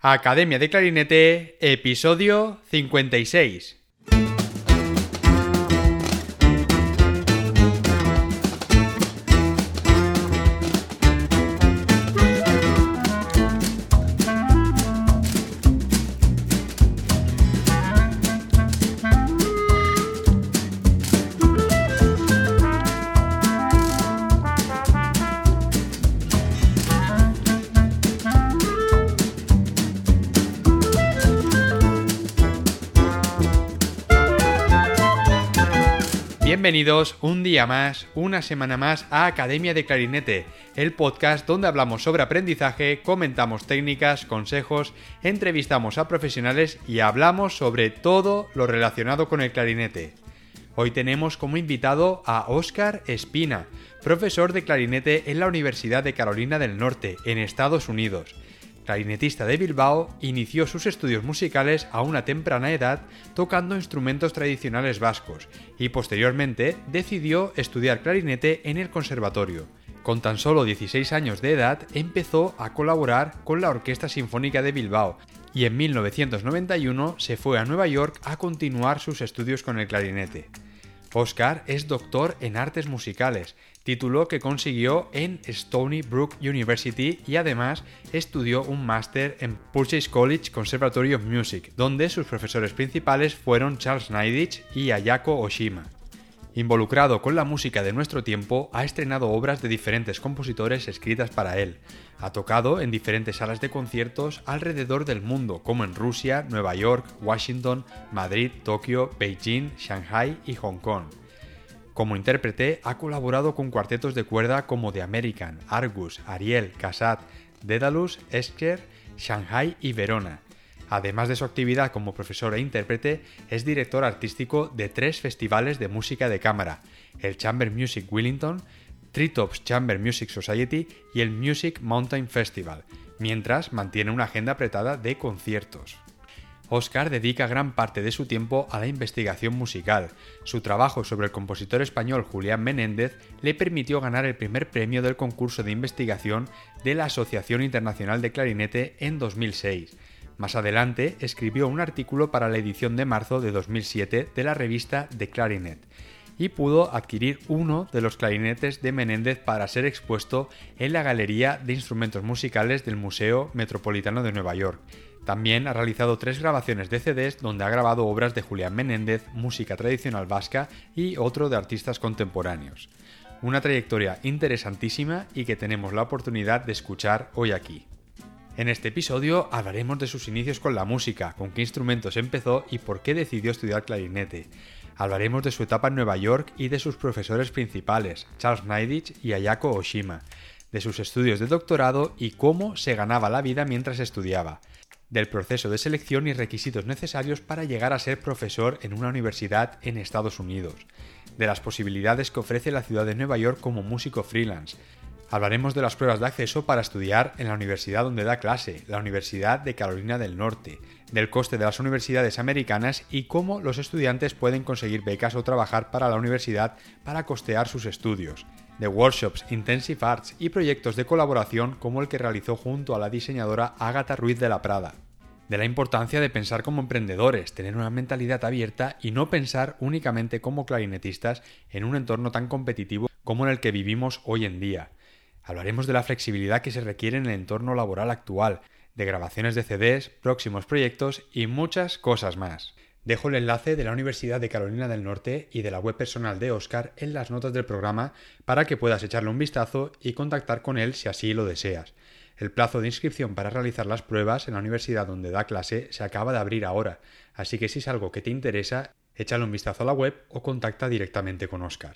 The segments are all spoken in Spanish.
Academia de Clarinete, episodio 56. Bienvenidos un día más, una semana más a Academia de Clarinete, el podcast donde hablamos sobre aprendizaje, comentamos técnicas, consejos, entrevistamos a profesionales y hablamos sobre todo lo relacionado con el clarinete. Hoy tenemos como invitado a Óscar Espina, profesor de clarinete en la Universidad de Carolina del Norte, en Estados Unidos clarinetista de Bilbao, inició sus estudios musicales a una temprana edad tocando instrumentos tradicionales vascos y posteriormente decidió estudiar clarinete en el conservatorio. Con tan solo 16 años de edad empezó a colaborar con la Orquesta Sinfónica de Bilbao y en 1991 se fue a Nueva York a continuar sus estudios con el clarinete. Oscar es doctor en artes musicales, título que consiguió en Stony Brook University y además estudió un máster en Purchase College Conservatory of Music, donde sus profesores principales fueron Charles Neidich y Ayako Oshima. Involucrado con la música de nuestro tiempo, ha estrenado obras de diferentes compositores escritas para él. Ha tocado en diferentes salas de conciertos alrededor del mundo, como en Rusia, Nueva York, Washington, Madrid, Tokio, Beijing, Shanghai y Hong Kong. Como intérprete, ha colaborado con cuartetos de cuerda como The American, Argus, Ariel, Casat, Daedalus, Esker, Shanghai y Verona Además de su actividad como profesor e intérprete, es director artístico de tres festivales de música de cámara, el Chamber Music Wellington, Treetops Chamber Music Society y el Music Mountain Festival, mientras mantiene una agenda apretada de conciertos. Oscar dedica gran parte de su tiempo a la investigación musical. Su trabajo sobre el compositor español Julián Menéndez le permitió ganar el primer premio del concurso de investigación de la Asociación Internacional de Clarinete en 2006 más adelante escribió un artículo para la edición de marzo de 2007 de la revista The Clarinet y pudo adquirir uno de los clarinetes de Menéndez para ser expuesto en la Galería de Instrumentos Musicales del Museo Metropolitano de Nueva York. También ha realizado tres grabaciones de CDs donde ha grabado obras de Julián Menéndez, música tradicional vasca y otro de artistas contemporáneos. Una trayectoria interesantísima y que tenemos la oportunidad de escuchar hoy aquí. En este episodio hablaremos de sus inicios con la música, con qué instrumentos empezó y por qué decidió estudiar clarinete. Hablaremos de su etapa en Nueva York y de sus profesores principales, Charles Neidich y Ayako Oshima, de sus estudios de doctorado y cómo se ganaba la vida mientras estudiaba, del proceso de selección y requisitos necesarios para llegar a ser profesor en una universidad en Estados Unidos, de las posibilidades que ofrece la ciudad de Nueva York como músico freelance, Hablaremos de las pruebas de acceso para estudiar en la universidad donde da clase, la Universidad de Carolina del Norte, del coste de las universidades americanas y cómo los estudiantes pueden conseguir becas o trabajar para la universidad para costear sus estudios, de workshops, intensive arts y proyectos de colaboración como el que realizó junto a la diseñadora Ágata Ruiz de la Prada, de la importancia de pensar como emprendedores, tener una mentalidad abierta y no pensar únicamente como clarinetistas en un entorno tan competitivo como en el que vivimos hoy en día Hablaremos de la flexibilidad que se requiere en el entorno laboral actual, de grabaciones de CDs, próximos proyectos y muchas cosas más. Dejo el enlace de la Universidad de Carolina del Norte y de la web personal de Oscar en las notas del programa para que puedas echarle un vistazo y contactar con él si así lo deseas. El plazo de inscripción para realizar las pruebas en la universidad donde da clase se acaba de abrir ahora, así que si es algo que te interesa, échale un vistazo a la web o contacta directamente con Oscar.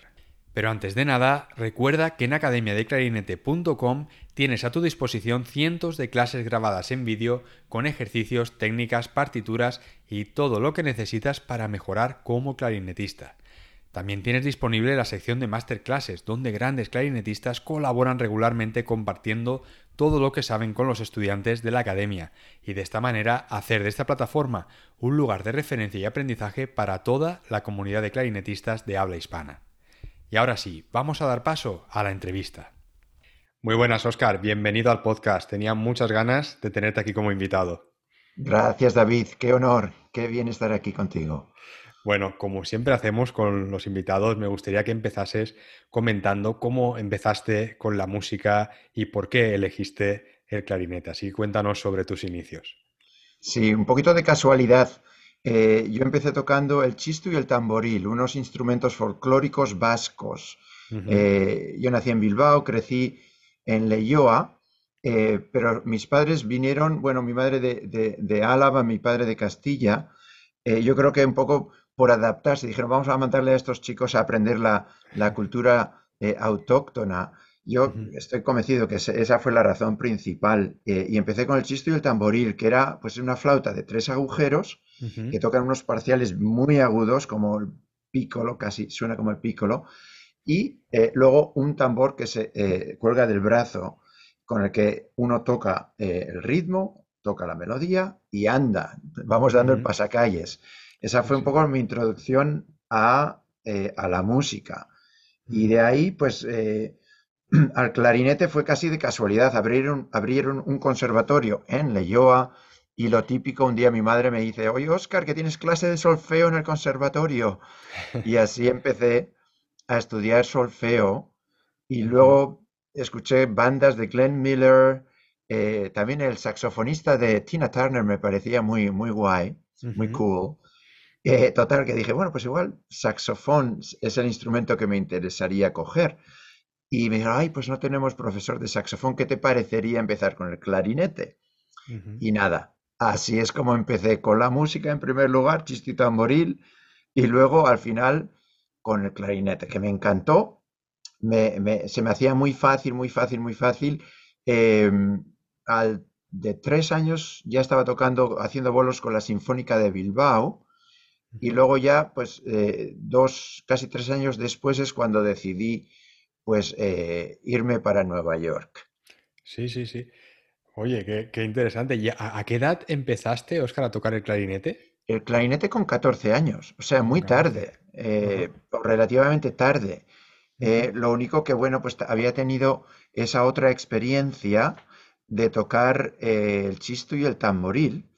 Pero antes de nada, recuerda que en academiadeclarinete.com tienes a tu disposición cientos de clases grabadas en vídeo con ejercicios, técnicas, partituras y todo lo que necesitas para mejorar como clarinetista. También tienes disponible la sección de masterclasses, donde grandes clarinetistas colaboran regularmente compartiendo todo lo que saben con los estudiantes de la academia y de esta manera hacer de esta plataforma un lugar de referencia y aprendizaje para toda la comunidad de clarinetistas de habla hispana. Y ahora sí, vamos a dar paso a la entrevista. Muy buenas, Oscar. Bienvenido al podcast. Tenía muchas ganas de tenerte aquí como invitado. Gracias, David. Qué honor. Qué bien estar aquí contigo. Bueno, como siempre hacemos con los invitados, me gustaría que empezases comentando cómo empezaste con la música y por qué elegiste el clarinete. Así cuéntanos sobre tus inicios. Sí, un poquito de casualidad. Eh, yo empecé tocando el chisto y el tamboril, unos instrumentos folclóricos vascos. Eh, yo nací en Bilbao, crecí en Leyoa, eh, pero mis padres vinieron, bueno, mi madre de, Álava, mi padre de Castilla. yo creo que un poco por adaptarse, dijeron, vamos a mandarle a estos chicos a aprender la, cultura autóctona. Yo estoy convencido que esa fue la razón principal. y empecé con el chisto y el tamboril, que era pues una flauta de tres agujeros que tocan unos parciales muy agudos, como el pícolo, casi suena como el pícolo, y eh, luego un tambor que se eh, cuelga del brazo, con el que uno toca eh, el ritmo, toca la melodía y anda. Vamos dando el pasacalles. Esa fue un poco mi introducción a, la música. Y de ahí, pues, al clarinete fue casi de casualidad. Abrieron, abrieron un conservatorio en Leyoa, y lo típico, un día mi madre me dice, oye Oscar, que tienes clase de solfeo en el conservatorio. Y así empecé a estudiar solfeo y luego escuché bandas de Glenn Miller, eh, también el saxofonista de Tina Turner me parecía muy, muy guay, muy cool. Eh, total, que dije, bueno, pues igual saxofón es el instrumento que me interesaría coger. Y me dijeron, ay, pues no tenemos profesor de saxofón, ¿qué te parecería empezar con el clarinete? Y nada, Así es como empecé con la música en primer lugar, chistito tamboril, y luego al final con el clarinete, que me encantó. se me hacía muy fácil, muy fácil, muy fácil. Em, al, de tres años ya estaba tocando, haciendo bolos con la Sinfónica de Bilbao. Y luego ya, pues, eh, dos, casi tres años después es cuando decidí, pues, eh, irme para Nueva York. Sí, sí, sí. Oye, qué, interesante. ¿Y a, qué edad empezaste, Óscar, a tocar el clarinete? El clarinete con 14 años, o sea, muy tarde, eh, relativamente tarde. Eh, lo único que, bueno, pues había tenido esa otra experiencia de tocar eh, el chisto y el tamboril.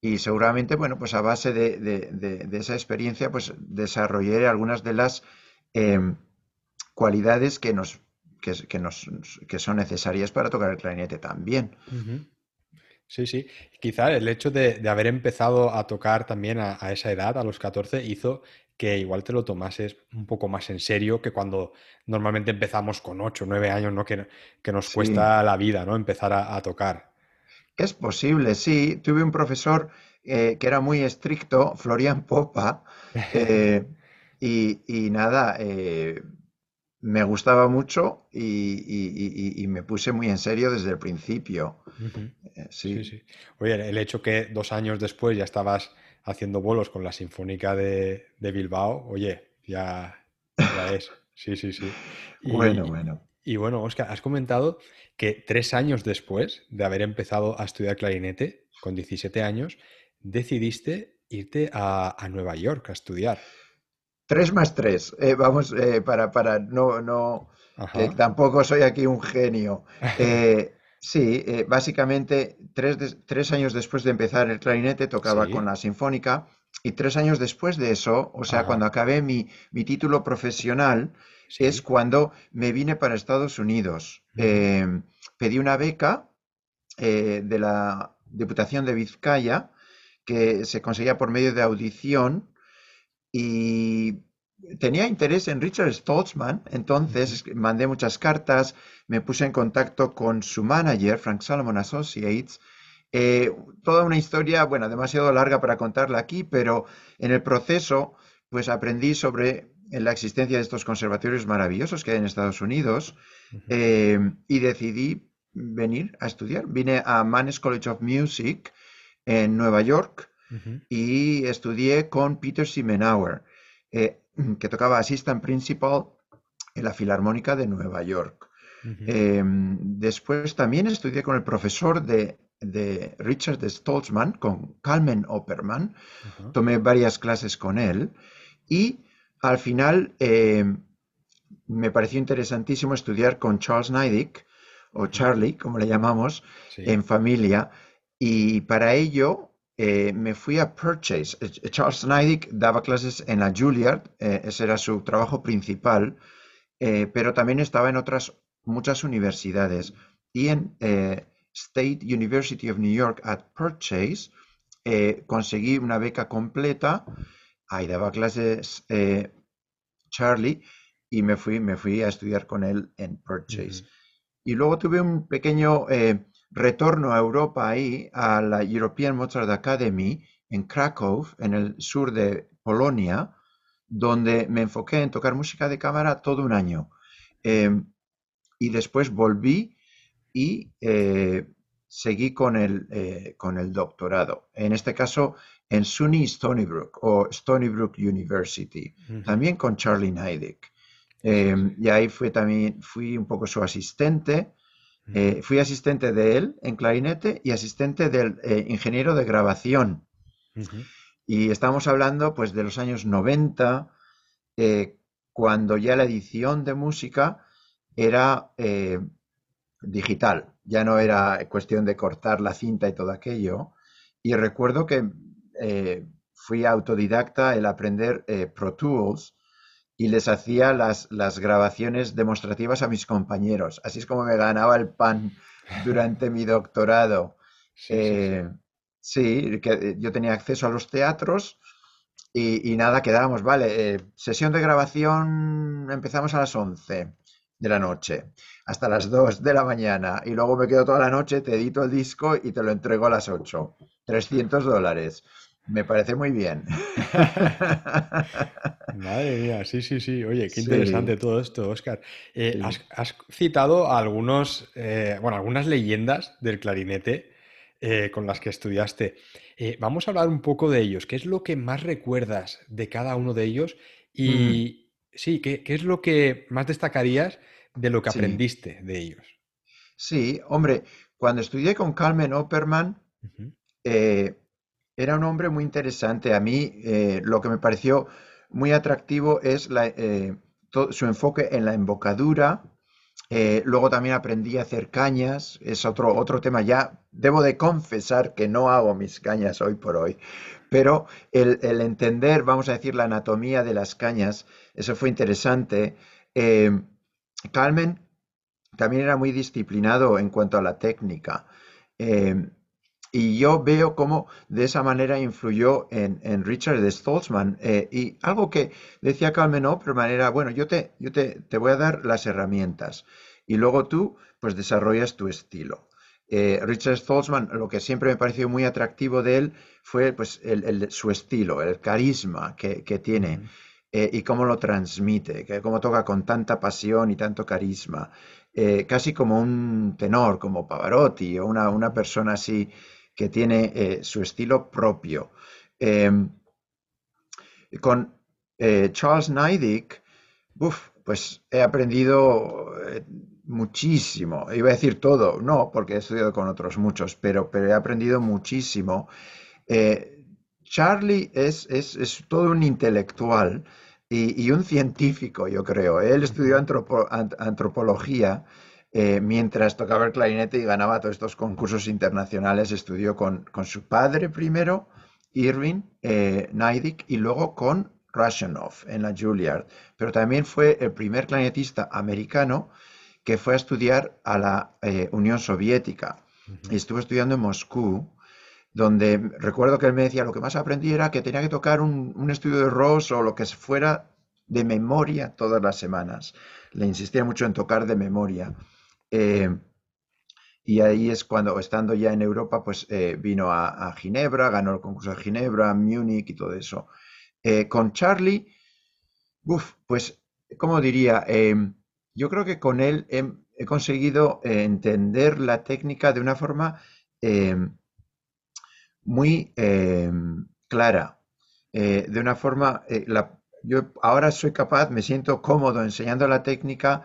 Y seguramente, bueno, pues a base de, esa experiencia, pues desarrollé algunas de las em, cualidades que nos que, nos, que son necesarias para tocar el clarinete también. Sí, sí. Quizá el hecho de, haber empezado a tocar también a, esa edad, a los 14, hizo que igual te lo tomases un poco más en serio que cuando normalmente empezamos con 8, 9 años, ¿no? Que, que nos cuesta la vida, ¿no? Empezar a, tocar. Es posible, sí. Tuve un profesor eh, que era muy estricto, Florian Popa, eh, y, nada, eh, me gustaba mucho y, me puse muy en serio desde el principio. Eh, sí. Sí, Oye, el hecho que dos años después ya estabas haciendo bolos con la Sinfónica de, Bilbao, oye, ya, es. Sí, sí, sí. bueno, bueno. Y bueno, Oscar, has comentado que tres años después de haber empezado a estudiar clarinete, con 17 años, decidiste irte a Nueva York a estudiar. Tres más tres. Eh, vamos, eh, para, para, no, no, tampoco soy aquí un genio. Eh, sí, básicamente tres, años después de empezar el clarinete tocaba con la sinfónica y tres años después de eso, o sea, cuando acabé mi, título profesional, es cuando me vine para Estados Unidos. pedí una beca de la Diputación de Vizcaya que se conseguía por medio de audición y tenía interés en Richard Stoltzman, entonces mandé muchas cartas, me puse en contacto con su manager, Frank Salomon Associates, eh, toda una historia, bueno, demasiado larga para contarla aquí, pero en el proceso, pues aprendí sobre la existencia de estos conservatorios maravillosos que hay en Estados Unidos eh, y decidí venir a estudiar. Vine a Mannes College of Music en Nueva York y estudié con Peter Simenauer, eh, que tocaba Assistant Principal en la Filarmónica de Nueva York. Em, después también estudié con el profesor de, Richard Stoltzman, con Carmen Opperman. Tomé varias clases con él y al final em, me pareció interesantísimo estudiar con Charles Neidick, o Charlie, como le llamamos, en familia. Y para ello eh, me fui a Purchase. Eh, Charles Neidig daba clases en la Juilliard, eh, ese era su trabajo principal, pero también estaba en otras muchas universidades. Y en State University of New York at Purchase conseguí una beca completa. Ahí daba clases Charlie y me fui, me fui a estudiar con él en Purchase. Y luego tuve un pequeño retorno a Europa ahí, a la European Mozart Academy en Krakow, en el sur de Polonia, donde me enfoqué en tocar música de cámara todo un año. Em, y después volví y eh, seguí con el, eh, con el doctorado. En este caso, en SUNY Stony Brook o Stony Brook University, también con Charlie Neidig. Em, y ahí fui también, fui un poco su asistente eh, fui asistente de él en clarinete y asistente del eh, ingeniero de grabación. Y estamos hablando pues de los años 90, eh, cuando ya la edición de música era digital, ya no era cuestión de cortar la cinta y todo aquello. Y recuerdo que fui autodidacta el aprender Pro Tools y les hacía las, las grabaciones demostrativas a mis compañeros. Así es como me ganaba el pan durante mi doctorado. Sí, eh, que yo tenía acceso a los teatros y, nada, quedábamos, vale, eh, sesión de grabación empezamos a las 11 de la noche hasta las 2 de la mañana y luego me quedo toda la noche, te edito el disco y te lo entrego a las 8. 300 dólares. Me parece muy bien. Madre mía, sí, sí, sí. Oye, qué interesante todo esto, Oscar. Eh, has, citado algunos, eh, bueno, algunas leyendas del clarinete eh, con las que estudiaste. vamos a hablar un poco de ellos. ¿Qué es lo que más recuerdas de cada uno de ellos? Y sí, ¿qué, es lo que más destacarías de lo que aprendiste de ellos? Sí, hombre, cuando estudié con Carmen Opperman, era un hombre muy interesante. A mí eh, lo que me pareció muy atractivo es eh, su enfoque en la embocadura. Eh, luego también aprendí a hacer cañas, es otro, otro tema. Ya debo de confesar que no hago mis cañas hoy por hoy, pero el, entender, vamos a decir, la anatomía de las cañas, eso fue interesante. Carmen también era muy disciplinado en cuanto a la técnica. Y yo veo cómo de esa manera influyó en, Richard Stoltzman. Eh, y algo que decía Carmen Opperman era, bueno, yo, te, yo te, voy a dar las herramientas y luego tú pues desarrollas tu estilo. Eh, Richard Stoltzman, lo que siempre me pareció muy atractivo de él fue pues, el, su estilo, el carisma que, tiene eh, y cómo lo transmite, que cómo toca con tanta pasión y tanto carisma, casi como un tenor, como Pavarotti o una, una persona así que tiene eh, su estilo propio. Em, con eh, Charles Neidig, pues he aprendido eh, muchísimo. Iba a decir todo, no, porque he estudiado con otros muchos, pero, pero he aprendido muchísimo. Charlie es, es, todo un intelectual y, un científico, yo creo. Él estudió antropología eh, mientras tocaba el clarinete y ganaba todos estos concursos internacionales, estudió con, su padre primero, Irving eh, y luego con Rashanov en la Juilliard. Pero también fue el primer clarinetista americano que fue a estudiar a la eh, Unión Soviética. Y estuvo estudiando en Moscú, donde recuerdo que él me decía, lo que más aprendí era que tenía que tocar un, un estudio de Ross o lo que fuera de memoria todas las semanas. Le insistía mucho en tocar de memoria. Eh, y ahí es cuando, estando ya en Europa, pues eh, vino a, Ginebra, ganó el concurso de Ginebra, Múnich y todo eso. Eh, con Charlie, pues, ¿cómo diría? yo creo que con él he, conseguido entender la técnica de una forma muy clara, de una forma, yo ahora soy capaz, me siento cómodo enseñando la técnica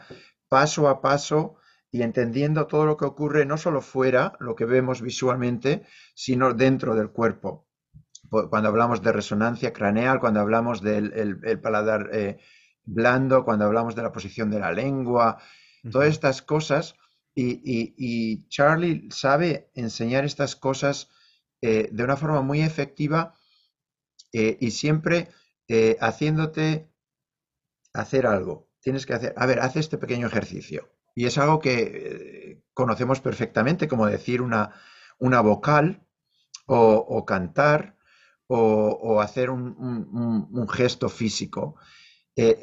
paso a paso y entendiendo todo lo que ocurre no solo fuera, lo que vemos visualmente, sino dentro del cuerpo. Cuando hablamos de resonancia craneal, cuando hablamos del paladar eh, blando, cuando hablamos de la posición de la lengua, todas estas cosas Y, Charlie sabe enseñar estas cosas eh, de una forma muy efectiva eh, y siempre haciéndote hacer algo. Tienes que hacer, a ver, haz este pequeño ejercicio. Y es algo que conocemos perfectamente, como decir una, una vocal o, cantar o, hacer un, gesto físico.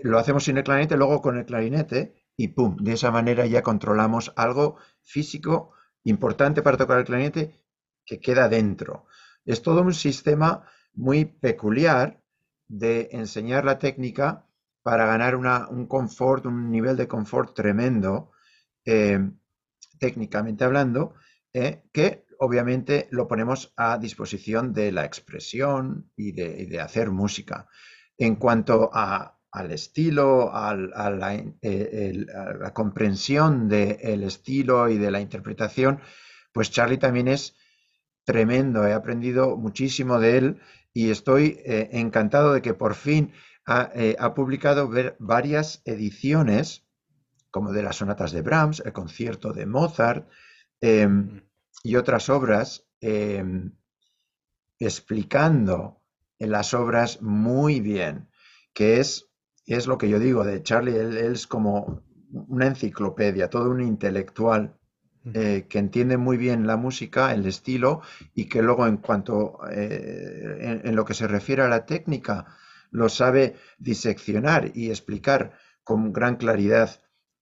lo hacemos sin el clarinete, luego con el clarinete y pum, de esa manera ya controlamos algo físico importante para tocar el clarinete que queda dentro. Es todo un sistema muy peculiar de enseñar la técnica para ganar un confort, un nivel de confort tremendo, eh, técnicamente hablando, eh, que obviamente lo ponemos a disposición de la expresión y de hacer música. En cuanto a al estilo, a, eh, la, comprensión del estilo y de la interpretación, pues Charlie también es tremendo. He aprendido muchísimo de él y estoy eh, encantado de que por fin ha, eh, publicado varias ediciones, como de las sonatas de Brahms, el concierto de Mozart em, y otras obras, em, explicando en las obras muy bien, que es es lo que yo digo de Charlie, él, es como una enciclopedia, todo un intelectual eh, que entiende muy bien la música, el estilo, y que luego en cuanto eh, en, lo que se refiere a la técnica, lo sabe diseccionar y explicar con gran claridad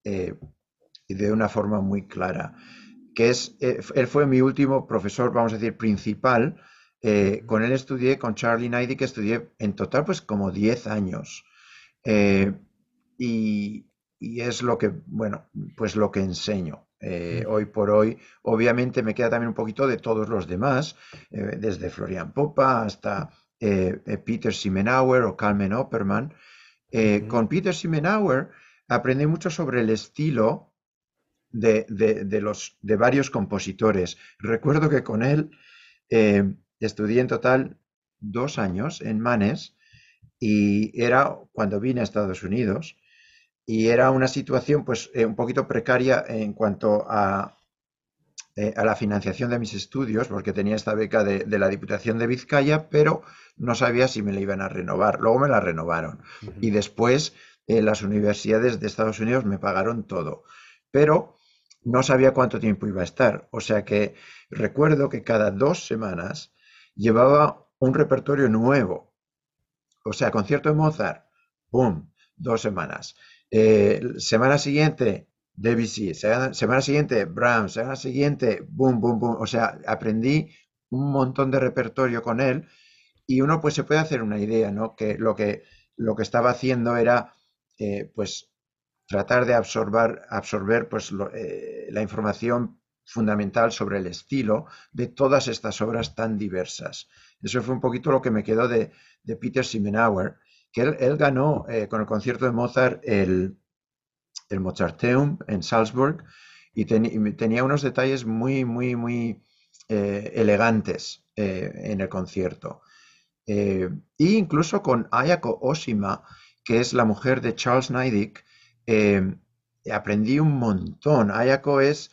eh, y de una forma muy clara. Que es, él fue mi último profesor, vamos a decir, principal. con él estudié, con Charlie Naidy, que estudié en total pues como 10 años. Eh, y, es lo que, bueno, pues lo que enseño. Eh, hoy por hoy, obviamente me queda también un poquito de todos los demás, eh, desde Florian Popa hasta Peter Simenauer o Carmen Opperman. Con Peter Simenauer aprendí mucho sobre el estilo de, de, los, de varios compositores. Recuerdo que con él estudié en total dos años en Manes y era cuando vine a Estados Unidos y era una situación pues eh, un poquito precaria en cuanto a, eh, a, la financiación de mis estudios porque tenía esta beca de, la Diputación de Vizcaya pero no sabía si me la iban a renovar. Luego me la renovaron. Y después eh, las universidades de Estados Unidos me pagaron todo pero no sabía cuánto tiempo iba a estar o sea que recuerdo que cada dos semanas llevaba un repertorio nuevo o sea, concierto de Mozart, ¡pum! Dos semanas. Eh, semana siguiente, Debussy. Semana, siguiente, Brahms. Semana siguiente, boom, boom, boom. O sea, aprendí un montón de repertorio con él y uno pues se puede hacer una idea, ¿no? Que lo que, lo que estaba haciendo era, eh, pues, tratar de absorber, absorber pues, eh, la información fundamental sobre el estilo de todas estas obras tan diversas. Eso fue un poquito lo que me quedó de, Peter Simenauer, que él, ganó eh, con el concierto de Mozart el, el Mozarteum en Salzburg y, tenía unos detalles muy, muy, muy elegantes en el concierto. e incluso con Ayako Oshima, que es la mujer de Charles Neidig, aprendí un montón. Ayako es,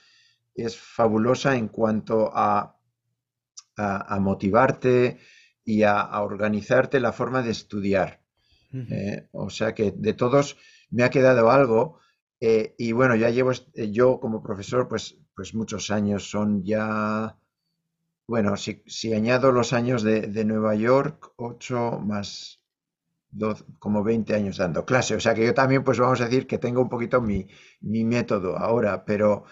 es fabulosa en cuanto a, a motivarte, y a, organizarte la forma de estudiar. Eh, o sea que de todos me ha quedado algo eh, y bueno, ya llevo eh, yo como profesor pues, pues muchos años, son ya, bueno, si, si añado los años de, Nueva York, 8 más 12, como 20 años dando clase, o sea que yo también pues vamos a decir que tengo un poquito mi, mi método ahora, pero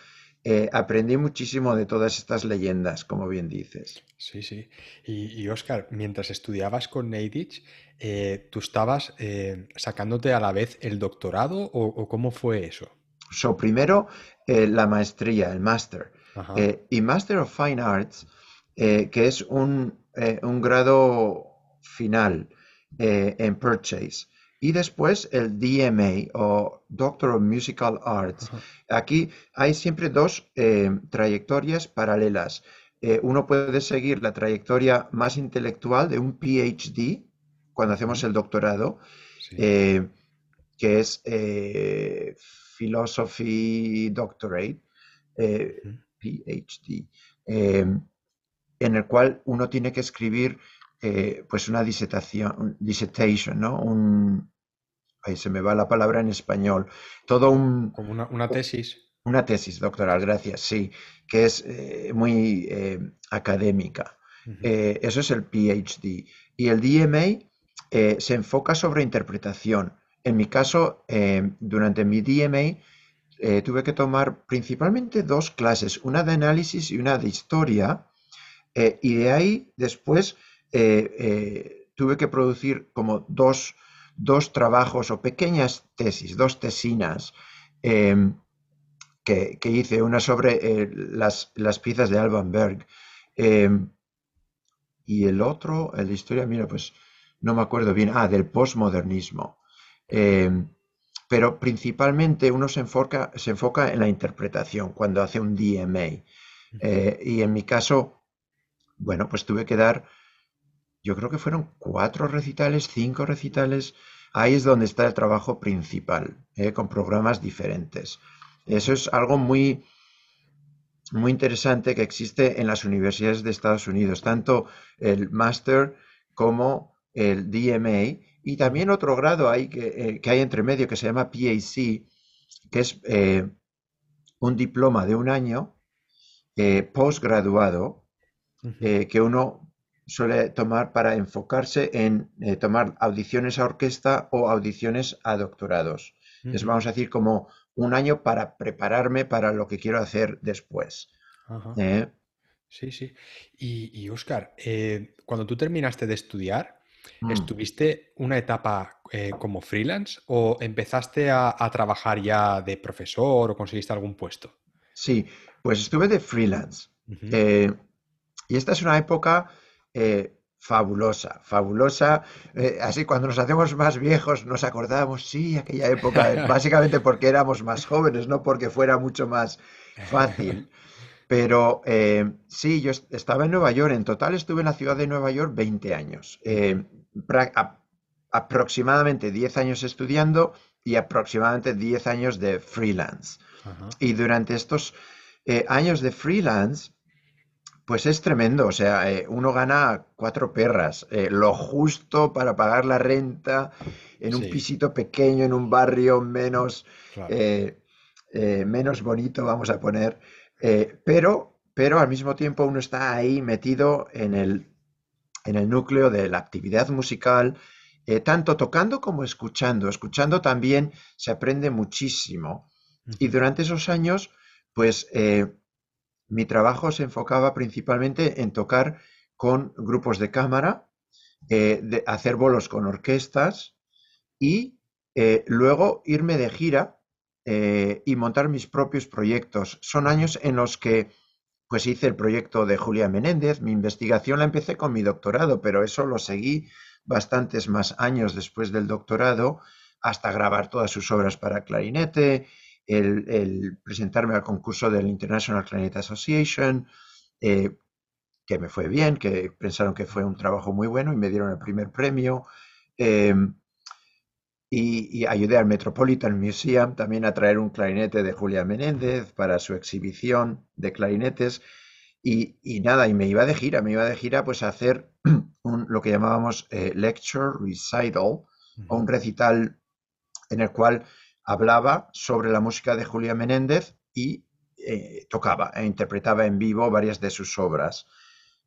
eh, aprendí muchísimo de todas estas leyendas, como bien dices. Sí, sí. Y, Oscar, mientras estudiabas con Neidich, eh, ¿tú estabas eh, sacándote a la vez el doctorado o, cómo fue eso? So, primero la maestría, el máster. y Master of Fine Arts, que es un, un grado final en Purchase y después el DMA o Doctor of Musical Arts. Aquí hay siempre dos eh, trayectorias paralelas. Eh, uno puede seguir la trayectoria más intelectual de un PhD cuando hacemos el doctorado, eh, que es Philosophy Doctorate. PhD, en el cual uno tiene que escribir pues una disertación, dissertation, ¿no? Un, ahí se me va la palabra en español, todo un... Como una, tesis. Una tesis doctoral, gracias, sí, que es muy académica. eso es el PhD. Y el DMA se enfoca sobre interpretación. En mi caso, durante mi DMA, eh, tuve que tomar principalmente dos clases, una de análisis y una de historia, eh, y de ahí después eh, tuve que producir como dos, trabajos o pequeñas tesis, dos tesinas em, que, hice, una sobre las, las, piezas de Alban Berg em, y el otro, el de historia, mira, pues no me acuerdo bien, ah, del postmodernismo. Em, pero principalmente uno se enfoca, se enfoca en la interpretación cuando hace un DMA. Eh, y en mi caso, bueno, pues tuve que dar, yo creo que fueron cuatro recitales, cinco recitales. Ahí es donde está el trabajo principal, eh, con programas diferentes. Eso es algo muy, muy interesante que existe en las universidades de Estados Unidos, tanto el máster como el DMA y también otro grado hay que, eh, hay entre medio que se llama PAC, que es eh, un diploma de un año eh, postgraduado que uno suele tomar para enfocarse en tomar audiciones a orquesta o audiciones a doctorados. Es, vamos a decir, como un año para prepararme para lo que quiero hacer después. Sí, sí. Y, y Oscar, cuando tú terminaste de estudiar, Mm. ¿Estuviste una etapa eh, como freelance o empezaste a, trabajar ya de profesor o conseguiste algún puesto? Sí, pues estuve de freelance. Eh, y esta es una época eh, fabulosa, fabulosa. así cuando nos hacemos más viejos nos acordamos, sí, aquella época, básicamente porque éramos más jóvenes, no porque fuera mucho más fácil. Pero sí, yo estaba en Nueva York, en total estuve en la ciudad de Nueva York 20 años aproximadamente 10 años estudiando y aproximadamente 10 años de freelance. Y durante estos eh, años de freelance, pues es tremendo, o sea, eh, uno gana cuatro perras, eh, lo justo para pagar la renta en un pisito pequeño, en un barrio menos, menos bonito, vamos a poner, pero, pero al mismo tiempo uno está ahí metido en el en el núcleo de la actividad musical, eh, tanto tocando como escuchando. Escuchando también se aprende muchísimo. Y durante esos años, pues eh, mi trabajo se enfocaba principalmente en tocar con grupos de cámara, eh, de hacer bolos con orquestas y luego irme de gira y montar mis propios proyectos. Son años en los que pues hice el proyecto de Julia Menéndez. Mi investigación la empecé con mi doctorado, pero eso lo seguí bastantes más años después del doctorado, hasta grabar todas sus obras para clarinete, el, presentarme al concurso del International Clarinet Association, eh, que me fue bien, que pensaron que fue un trabajo muy bueno y me dieron el primer premio. Em, y, ayudé al Metropolitan Museum también a traer un clarinete de Julia Menéndez para su exhibición de clarinetes. Y, nada, y me iba de gira, me iba de gira pues a hacer un, lo que llamábamos eh, lecture recital o un recital en el cual hablaba sobre la música de Julia Menéndez y eh, tocaba e interpretaba en vivo varias de sus obras.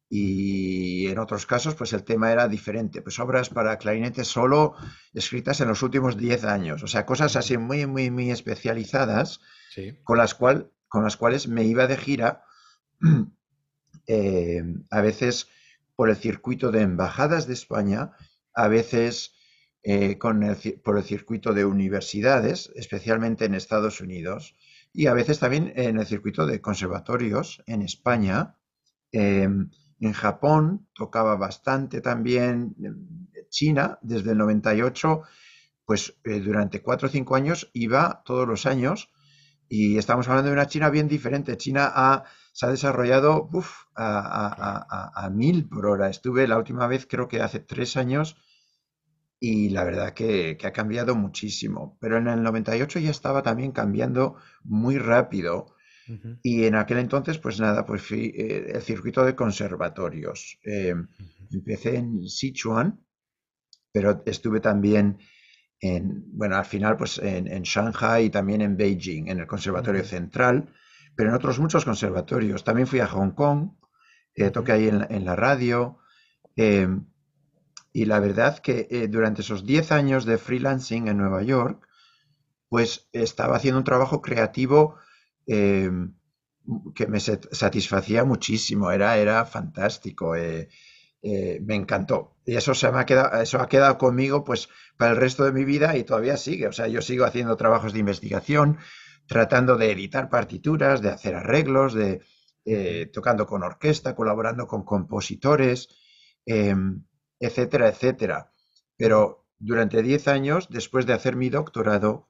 Y en otros casos pues el tema era diferente, pues obras para clarinete solo escritas en los últimos 10 años, o sea, cosas así muy, muy, muy especializadas con, las cual, con las cuales me iba de gira eh, a veces por el circuito de embajadas de España, a veces eh, con por el circuito de universidades, especialmente en Estados Unidos, y a veces también en el circuito de conservatorios en España. Eh, en Japón tocaba bastante también, China, desde el 98, pues eh, durante cuatro o cinco años iba todos los años y estamos hablando de una China bien diferente. China ha, se ha desarrollado a, mil por hora. Estuve la última vez creo que hace tres años y la verdad que, que, ha cambiado muchísimo. Pero en el 98 ya estaba también cambiando muy rápido Y en aquel entonces, pues nada, pues fui eh, el circuito de conservatorios. Eh, empecé en Sichuan, pero estuve también en, bueno, al final, pues en, en Shanghai y también en Beijing, en el Conservatorio Central, pero en otros muchos conservatorios. También fui a Hong Kong, eh, toqué ahí en, la radio. Y la verdad que eh, durante esos 10 años de freelancing en Nueva York, pues estaba haciendo un trabajo creativo em, que me satisfacía muchísimo, era, era fantástico, eh, me encantó. Y eso, se me ha quedado, eso ha quedado conmigo pues para el resto de mi vida y todavía sigue. O sea, yo sigo haciendo trabajos de investigación, tratando de editar partituras, de hacer arreglos, de eh, tocando con orquesta, colaborando con compositores, em, etcétera, etcétera. Pero durante 10 años, después de hacer mi doctorado,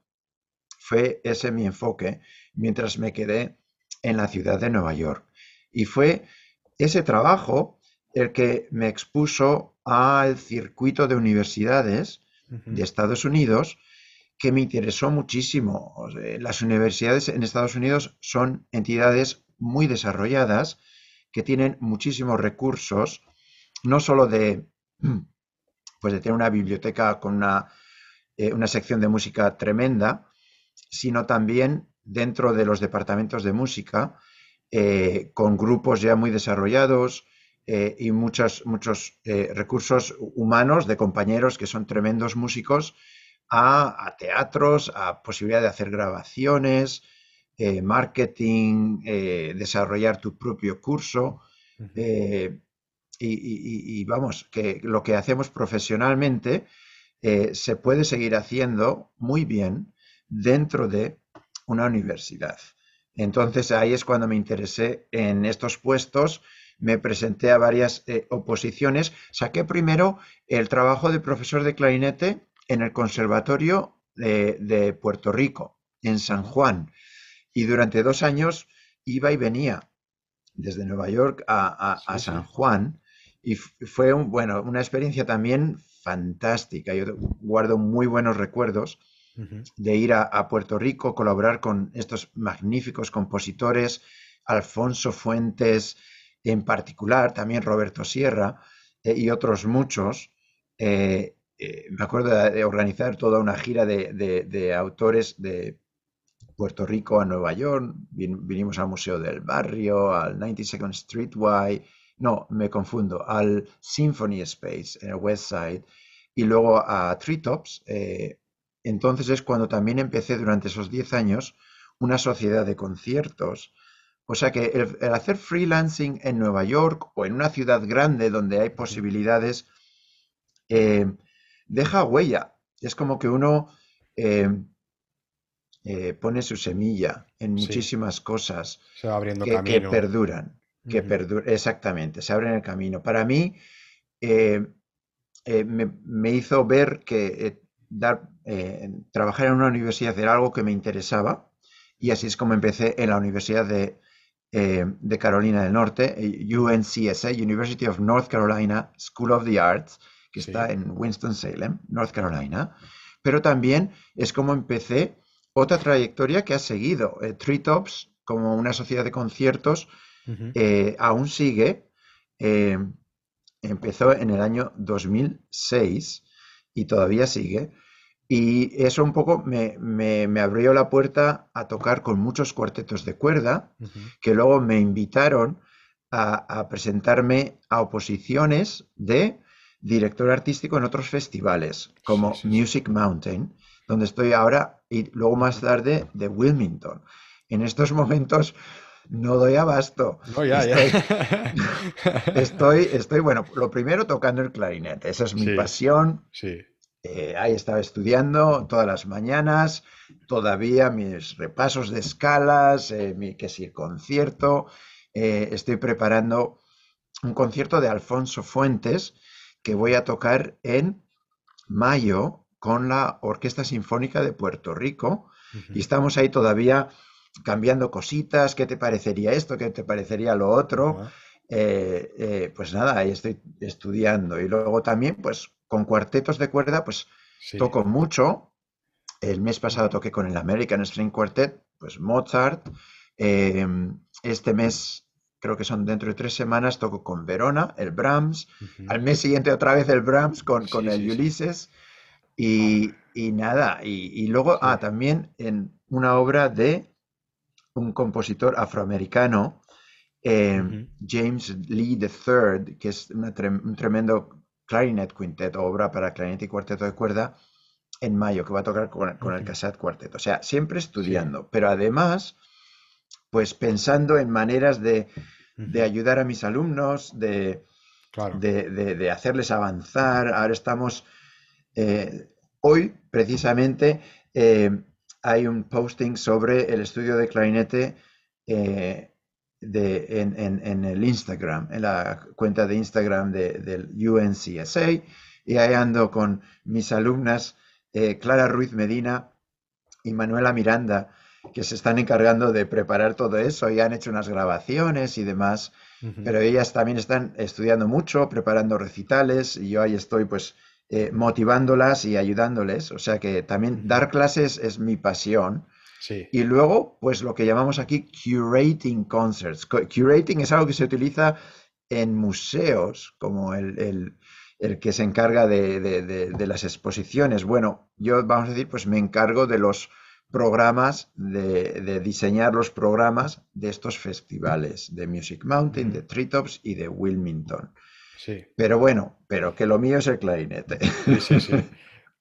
fue ese mi enfoque, mientras me quedé en la ciudad de Nueva York. Y fue ese trabajo el que me expuso al circuito de universidades de Estados Unidos, que me interesó muchísimo. Las universidades en Estados Unidos son entidades muy desarrolladas que tienen muchísimos recursos, no solo de, pues de tener una biblioteca con una, eh, una sección de música tremenda, sino también dentro de los departamentos de música, eh, con grupos ya muy desarrollados eh, y muchos, muchos recursos humanos de compañeros que son tremendos músicos a, teatros, a posibilidad de hacer grabaciones, marketing, desarrollar tu propio curso. Y, vamos, que lo que hacemos profesionalmente se puede seguir haciendo muy bien dentro de una universidad. Entonces ahí es cuando me interesé en estos puestos, me presenté a varias oposiciones, saqué primero el trabajo de profesor de clarinete en el Conservatorio de, Puerto Rico, en San Juan. Y durante dos años iba y venía desde Nueva York a, San Juan. Y fue bueno, una experiencia también fantástica. Yo guardo muy buenos recuerdos de ir a, Puerto Rico, colaborar con estos magníficos compositores, Alfonso Fuentes en particular, también Roberto Sierra eh, y otros muchos. Eh, eh, me acuerdo de, organizar toda una gira de, autores de Puerto Rico a Nueva York. vinimos al Museo del Barrio, al 92nd Street Y, no, me confundo, al Symphony Space en el West Side y luego a Treetops. Eh, entonces es cuando también empecé durante esos 10 años una sociedad de conciertos. O sea que el, hacer freelancing en Nueva York o en una ciudad grande donde hay posibilidades, eh, deja huella. Es como que uno eh, eh, pone su semilla en muchísimas cosas que, perduran. Que exactamente, se abren el camino. Para mí, eh, me, hizo ver que dar, trabajar en una universidad era algo que me interesaba y así es como empecé en la Universidad de, de Carolina del Norte, UNCSA, University of North Carolina School of the Arts, que está en Winston-Salem, North Carolina, pero también es como empecé otra trayectoria que ha seguido. Eh, Treetops, como una sociedad de conciertos, eh, aún sigue. Eh, empezó en el año 2006 y todavía sigue. Y eso un poco me, abrió la puerta a tocar con muchos cuartetos de cuerda, que luego me invitaron a, presentarme a oposiciones de director artístico en otros festivales, como Music Mountain, donde estoy ahora, y luego más tarde de Wilmington. En estos momentos no doy abasto. estoy, estoy, bueno, lo primero tocando el clarinete, esa es mi pasión. Sí. Eh, ahí estaba estudiando todas las mañanas, todavía mis repasos de escalas, eh, mi, que si concierto. Eh, estoy preparando un concierto de Alfonso Fuentes, que voy a tocar en mayo con la Orquesta Sinfónica de Puerto Rico. Y estamos ahí todavía cambiando cositas, ¿qué te parecería esto? ¿Qué te parecería lo otro? Eh, eh, pues nada, ahí estoy estudiando. Y luego también, pues con cuartetos de cuerda, pues toco mucho. El mes pasado toqué con el American String Quartet, pues Mozart, Em, este mes, creo que son dentro de tres semanas, toco con Verona, el Brahms. Al mes siguiente otra vez el Brahms con, con el Ulysses. Y, y, nada, y, luego, ah, también en una obra de un compositor afroamericano, em, James Lee III, que es un tremendo clarinet quintet, obra para clarinete y cuarteto de cuerda, en mayo, que va a tocar con, el Casat Cuarteto. O sea, siempre estudiando, pero además, pues pensando en maneras de, ayudar a mis alumnos, de, de, hacerles avanzar. Ahora estamos, eh, hoy precisamente, eh, hay un posting sobre el estudio de clarinete eh, en, el Instagram, en la cuenta de Instagram del UNCSA, y ahí ando con mis alumnas eh, Clara Ruiz Medina y Manuela Miranda, que se están encargando de preparar todo eso y han hecho unas grabaciones y demás, pero ellas también están estudiando mucho, preparando recitales y yo ahí estoy pues eh, motivándolas y ayudándoles, o sea que también dar clases es mi pasión. Y luego, pues lo que llamamos aquí curating concerts. Curating es algo que se utiliza en museos, como el, el que se encarga de, las exposiciones. Bueno, yo vamos a decir, pues me encargo de los programas, de, diseñar los programas de estos festivales, de Music Mountain, de Treetops y de Wilmington. Sí. Pero bueno, pero que lo mío es el clarinete. Sí, sí, sí.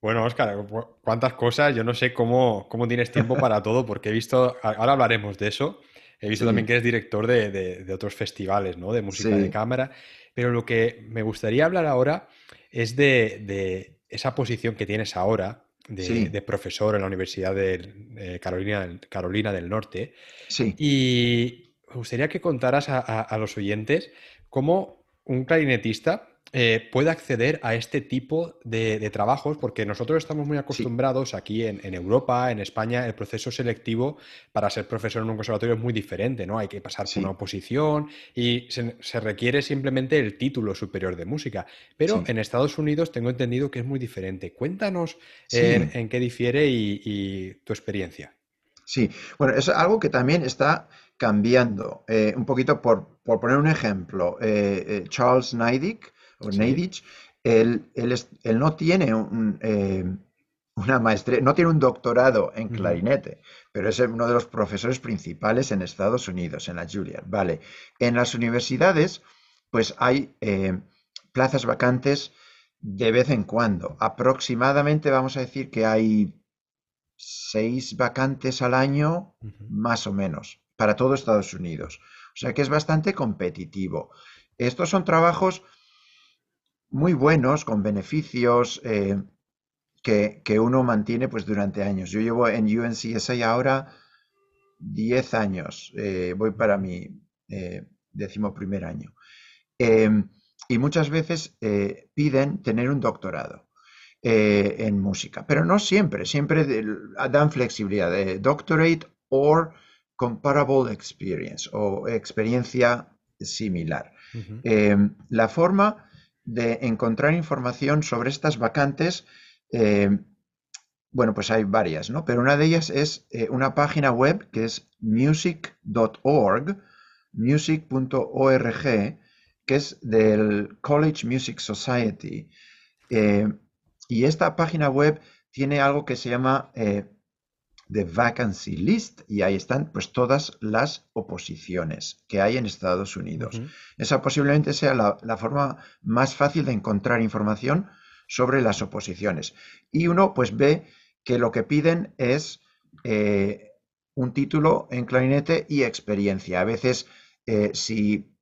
Bueno, Oscar, cuántas cosas, yo no sé cómo, cómo tienes tiempo para todo, porque he visto, ahora hablaremos de eso, he visto también que eres director de, otros festivales, ¿no? De música de cámara, pero lo que me gustaría hablar ahora es de, esa posición que tienes ahora de, profesor en la Universidad de, Carolina, Carolina, del Norte. Sí. Y me gustaría que contaras a los oyentes cómo un clarinetista eh, puede acceder a este tipo de, trabajos, porque nosotros estamos muy acostumbrados aquí en, Europa, en España, el proceso selectivo para ser profesor en un conservatorio es muy diferente, ¿no? Hay que pasar por una oposición y se, requiere simplemente el título superior de música. Pero en Estados Unidos tengo entendido que es muy diferente. Cuéntanos en, qué difiere y, tu experiencia. Sí, bueno, es algo que también está cambiando. Eh, un poquito por, poner un ejemplo, eh, Charles Neidig, o él, no tiene eh, una maestría, no tiene un doctorado en clarinete, pero es uno de los profesores principales en Estados Unidos, en la Juilliard. Vale, en las universidades, pues hay eh, plazas vacantes de vez en cuando. Aproximadamente vamos a decir que hay seis vacantes al año, más o menos, para todo Estados Unidos. O sea que es bastante competitivo. Estos son trabajos muy buenos, con beneficios eh, que, uno mantiene pues, durante años. Yo llevo en UNCSA ahora 10 años, eh, voy para mi eh, décimo primer año. Em, y muchas veces piden tener un doctorado en música, pero no siempre, siempre dan flexibilidad de doctorate or comparable experience o experiencia similar. Em, la forma de encontrar información sobre estas vacantes, eh, bueno, pues hay varias, ¿no? Pero una de ellas es eh, una página web que es music.org, music.org, que es del College Music Society. Eh, y esta página web tiene algo que se llama de Vacancy List y ahí están pues todas las oposiciones que hay en Estados Unidos. Esa posiblemente sea la, forma más fácil de encontrar información sobre las oposiciones. Y uno pues ve que lo que piden es eh, un título en clarinete y experiencia. A veces eh, si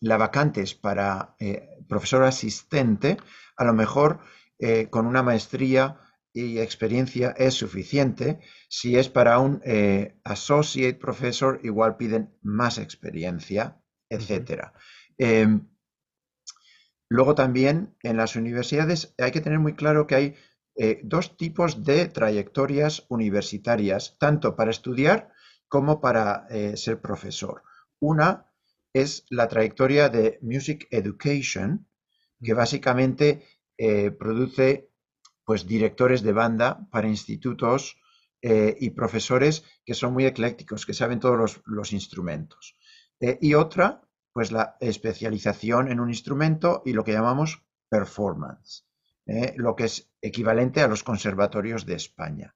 la vacante es para eh, profesor asistente, a lo mejor con una maestría y experiencia es suficiente. Si es para un eh, associate professor, igual piden más experiencia, etc. Em, luego también en las universidades hay que tener muy claro que hay eh, dos tipos de trayectorias universitarias, tanto para estudiar como para eh, ser profesor. Una es la trayectoria de Music Education, que básicamente produce pues directores de banda para institutos eh, y profesores que son muy eclécticos, que saben todos los, instrumentos. Eh, y otra, pues la especialización en un instrumento y lo que llamamos performance, eh, lo que es equivalente a los conservatorios de España.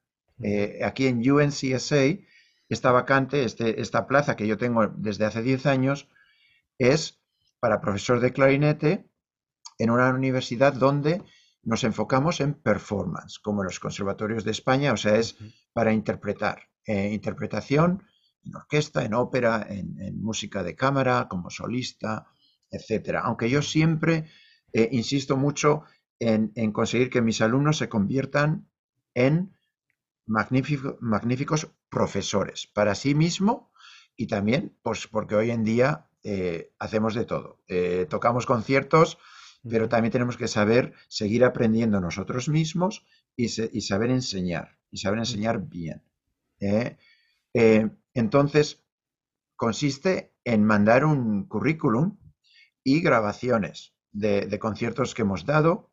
aquí en UNCSA, esta vacante, este, esta plaza que yo tengo desde hace 10 años, es para profesor de clarinete en una universidad donde nos enfocamos en performance, como en los conservatorios de España, o sea, es para interpretar, eh, interpretación en orquesta, en ópera, en, música de cámara, como solista, etcétera. Aunque yo siempre eh, insisto mucho en, conseguir que mis alumnos se conviertan en magníficos profesores para sí mismo y también pues, porque hoy en día eh, hacemos de todo. tocamos conciertos pero también tenemos que saber seguir aprendiendo nosotros mismos y, saber enseñar, y saber enseñar bien. ¿eh? Eh, entonces, consiste en mandar un currículum y grabaciones de, conciertos que hemos dado.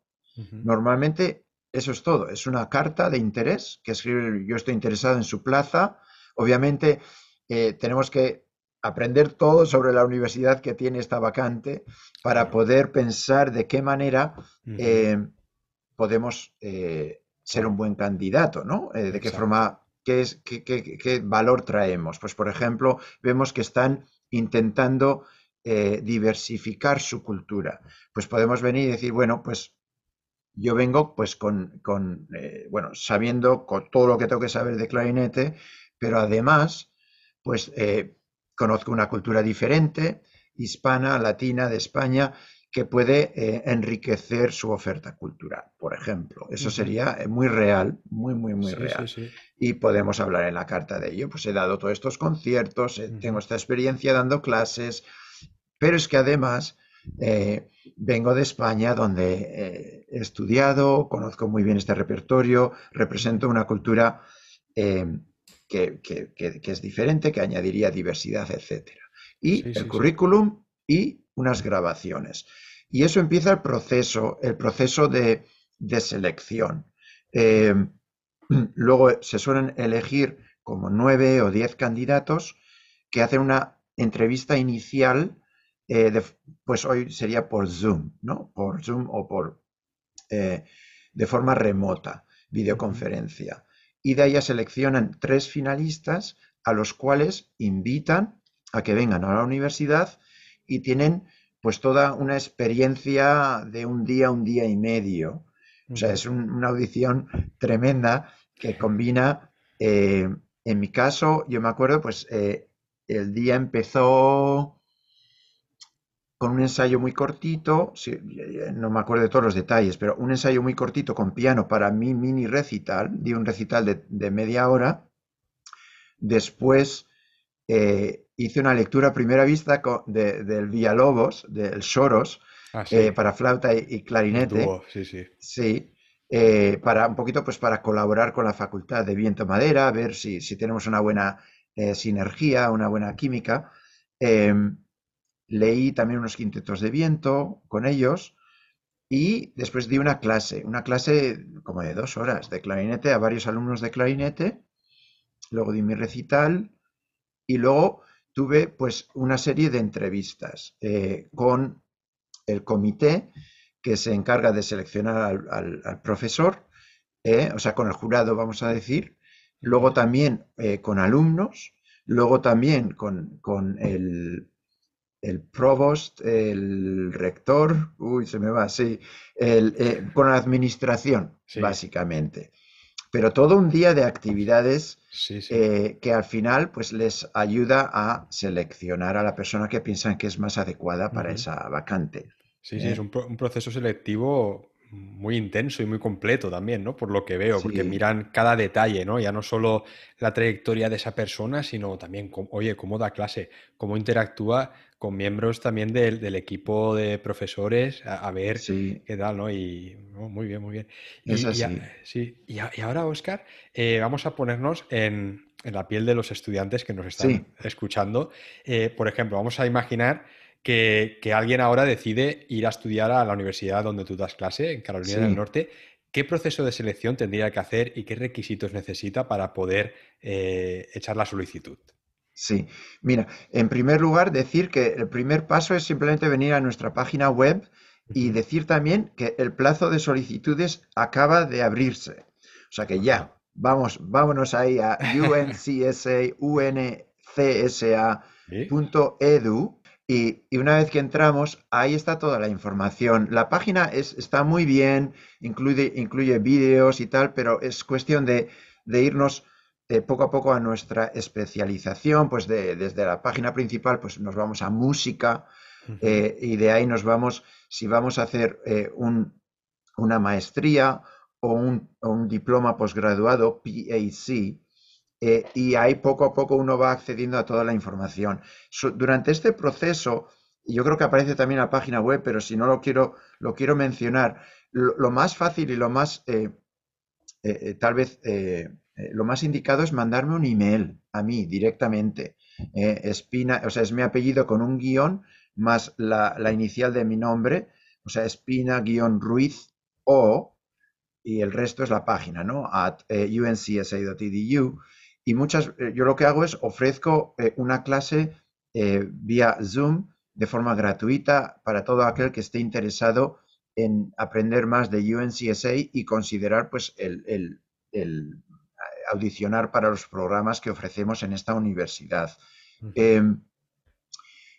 Normalmente eso es todo, es una carta de interés que escribe yo estoy interesado en su plaza. Obviamente eh, tenemos que aprender todo sobre la universidad que tiene esta vacante para poder pensar de qué manera eh, podemos eh, ser un buen candidato, ¿no? Eh, de qué forma, qué, es, qué, qué, valor traemos. Pues, por ejemplo, vemos que están intentando diversificar su cultura. Pues podemos venir y decir, bueno, pues yo vengo pues con, con bueno, sabiendo con todo lo que tengo que saber de clarinete, pero además, pues conozco una cultura diferente, hispana, latina, de España, que puede eh, enriquecer su oferta cultural, por ejemplo. Eso sería eh, muy real, muy, muy, muy real. Y podemos hablar en la carta de ello. Pues he dado todos estos conciertos, eh, tengo esta experiencia dando clases, pero es que además vengo de España donde he estudiado, conozco muy bien este repertorio, represento una cultura que, es diferente, que añadiría diversidad, etc. Y el currículum y unas grabaciones. Y eso empieza el proceso, el proceso de, selección. Eh, luego se suelen elegir como nueve o diez candidatos que hacen una entrevista inicial, eh, pues hoy sería por Zoom, ¿no? Por Zoom o por eh, de forma remota, videoconferencia y de ella seleccionan tres finalistas a los cuales invitan a que vengan a la universidad y tienen pues toda una experiencia de un día, un día y medio. O sea, es una audición tremenda que combina, eh, en mi caso, yo me acuerdo, pues eh, el día empezó con un ensayo muy cortito, no me acuerdo de todos los detalles, pero un ensayo muy cortito con piano para mi mini recital, di un recital de, media hora. Después eh, hice una lectura a primera vista del Villalobos, del Soros, ah, eh, para flauta y, clarinete. sí, sí. Sí, eh, para un poquito pues para colaborar con la Facultad de Viento Madera, ver si, si tenemos una buena sinergia, una buena química. Leí también unos quintetos de viento con ellos y después di una clase, una clase como de dos horas de clarinete a varios alumnos de clarinete, luego di mi recital y luego tuve pues una serie de entrevistas eh, con el comité que se encarga de seleccionar al, profesor, eh, o sea, con el jurado vamos a decir, luego también eh, con alumnos, luego también con, con el el provost, el rector, uy, se me va, sí, el, eh, con la administración, básicamente. Pero todo un día de actividades eh, que al final pues les ayuda a seleccionar a la persona que piensan que es más adecuada para esa vacante. Sí, sí, es un, un, proceso selectivo muy intenso y muy completo también, ¿no? Por lo que veo, porque miran cada detalle, ¿no? Ya no solo la trayectoria de esa persona, sino también, oye, cómo da clase, cómo interactúa con miembros también del, equipo de profesores, a, ver qué tal, ¿no? Y muy bien, muy bien. Y, sí. y, ahora, Oscar, eh, vamos a ponernos en, la piel de los estudiantes que nos están escuchando. Eh, por ejemplo, vamos a imaginar que, alguien ahora decide ir a estudiar a la universidad donde tú das clase, en Carolina del Norte. ¿qué proceso de selección tendría que hacer y qué requisitos necesita para poder eh, echar la solicitud? Sí, mira, en primer lugar decir que el primer paso es simplemente venir a nuestra página web y decir también que el plazo de solicitudes acaba de abrirse. O sea que ya, vamos, vámonos ahí a uncsa.edu y, y, una vez que entramos, ahí está toda la información. La página es, está muy bien, incluye, incluye vídeos y tal, pero es cuestión de, de irnos eh, poco a poco a nuestra especialización, pues de, desde la página principal, pues nos vamos a música eh, y de ahí nos vamos, si vamos a hacer eh, un, una maestría o un, un diploma posgraduado, PAC, y ahí poco a poco uno va accediendo a toda la información. durante este proceso, yo creo que aparece también la página web, pero si no lo quiero, lo quiero mencionar, lo, más fácil y lo más, tal vez, lo más indicado es mandarme un email a mí directamente. Espina, o sea, es mi apellido con un guion más la, la inicial de mi nombre, o sea, espina-ruiz o, y el resto es la página, ¿no? At uncsa.edu y muchas, eh, yo lo que hago es ofrezco eh, una clase eh, vía Zoom de forma gratuita para todo aquel que esté interesado en aprender más de UNCSA y considerar pues el, audicionar para los programas que ofrecemos en esta universidad. Em,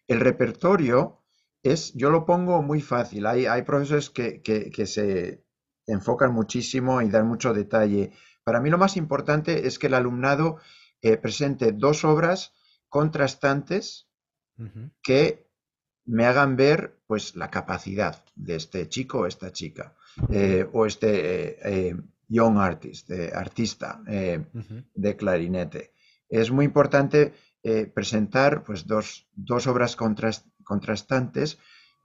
el repertorio es, yo lo pongo muy fácil. Hay, hay profesores que, que, se enfocan muchísimo y dan mucho detalle. Para mí lo más importante es que el alumnado eh, presente dos obras contrastantes que me hagan ver pues la capacidad de este chico o esta chica eh, o este eh, young artist, artista de clarinete. Es muy importante presentar pues dos, obras contrastantes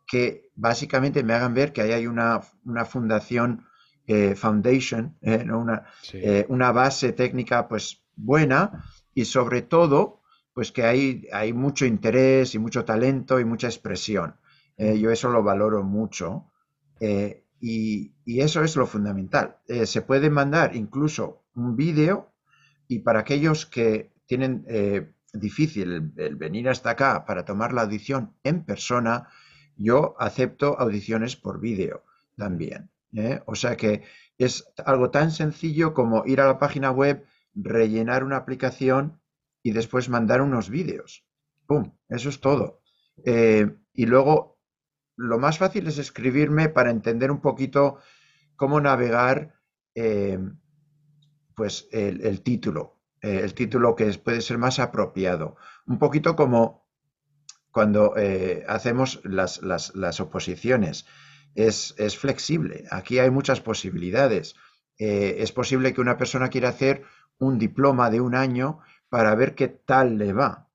que básicamente me hagan ver que ahí hay una, una fundación eh, foundation, eh, una, eh, una, base técnica pues buena y sobre todo pues que hay, hay mucho interés y mucho talento y mucha expresión. yo eso lo valoro mucho y, eso es lo fundamental. se puede mandar incluso un vídeo y para aquellos que tienen difícil el venir hasta acá para tomar la audición en persona, yo acepto audiciones por vídeo también. ¿eh? O sea que es algo tan sencillo como ir a la página web, rellenar una aplicación y después mandar unos vídeos. ¡Pum! Eso es todo. Eh, y luego, lo más fácil es escribirme para entender un poquito cómo navegar eh, pues el, título, el título que puede ser más apropiado. Un poquito como cuando hacemos las, las oposiciones es, flexible. Aquí hay muchas posibilidades. Eh, es posible que una persona quiera hacer un diploma de un año para ver qué tal le va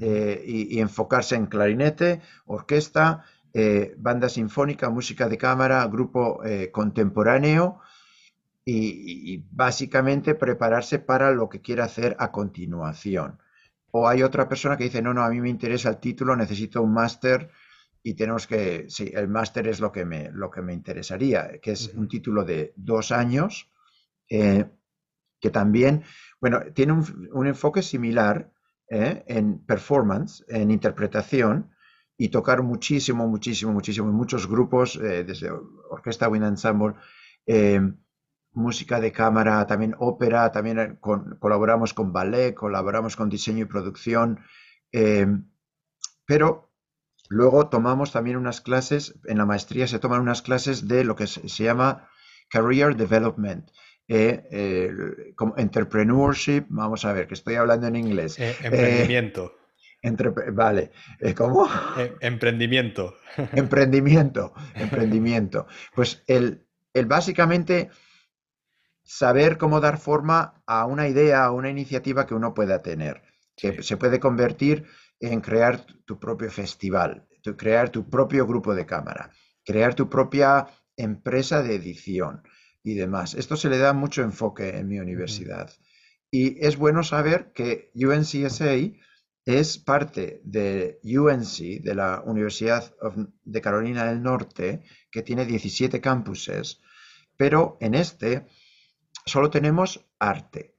eh, y, enfocarse en clarinete, orquesta, eh, banda sinfónica, música de cámara, grupo contemporáneo y, y, básicamente prepararse para lo que quiera hacer a continuación. O hay otra persona que dice, no, no, a mí me interesa el título, necesito un máster y tenemos que, sí, el máster es lo que me, lo que me interesaría, que es un título de dos años, eh, que también, bueno, tiene un, enfoque similar eh, en performance, en interpretación, y tocar muchísimo, muchísimo, muchísimo, en muchos grupos, eh, desde Orquesta Wind Ensemble, música de cámara, también ópera, también colaboramos con ballet, colaboramos con diseño y producción, pero Luego tomamos también unas clases, en la maestría se toman unas clases de lo que se, llama Career Development. Eh, como entrepreneurship, vamos a ver, que estoy hablando en inglés. Eh, emprendimiento. Entre, vale, ¿cómo? emprendimiento. emprendimiento, emprendimiento. Pues el, el básicamente saber cómo dar forma a una idea, a una iniciativa que uno pueda tener, que se puede convertir en crear tu propio festival, crear tu propio grupo de cámara, crear tu propia empresa de edición y demás. Esto se le da mucho enfoque en mi universidad. Y es bueno saber que UNCSA es parte de UNC, de la Universidad de Carolina del Norte, que tiene 17 campuses, pero en este solo tenemos arte.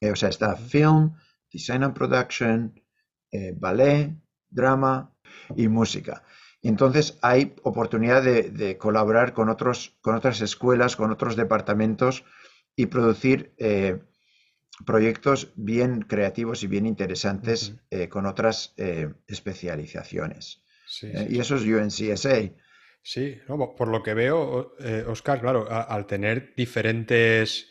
Eh, o sea, está film, design and production, eh, ballet, drama y música. Entonces hay oportunidad de, colaborar con, otros, con otras escuelas, con otros departamentos y producir eh, proyectos bien creativos y bien interesantes con otras especializaciones. y eso es UNCSA. Sí, por lo que veo, Oscar, claro, al tener diferentes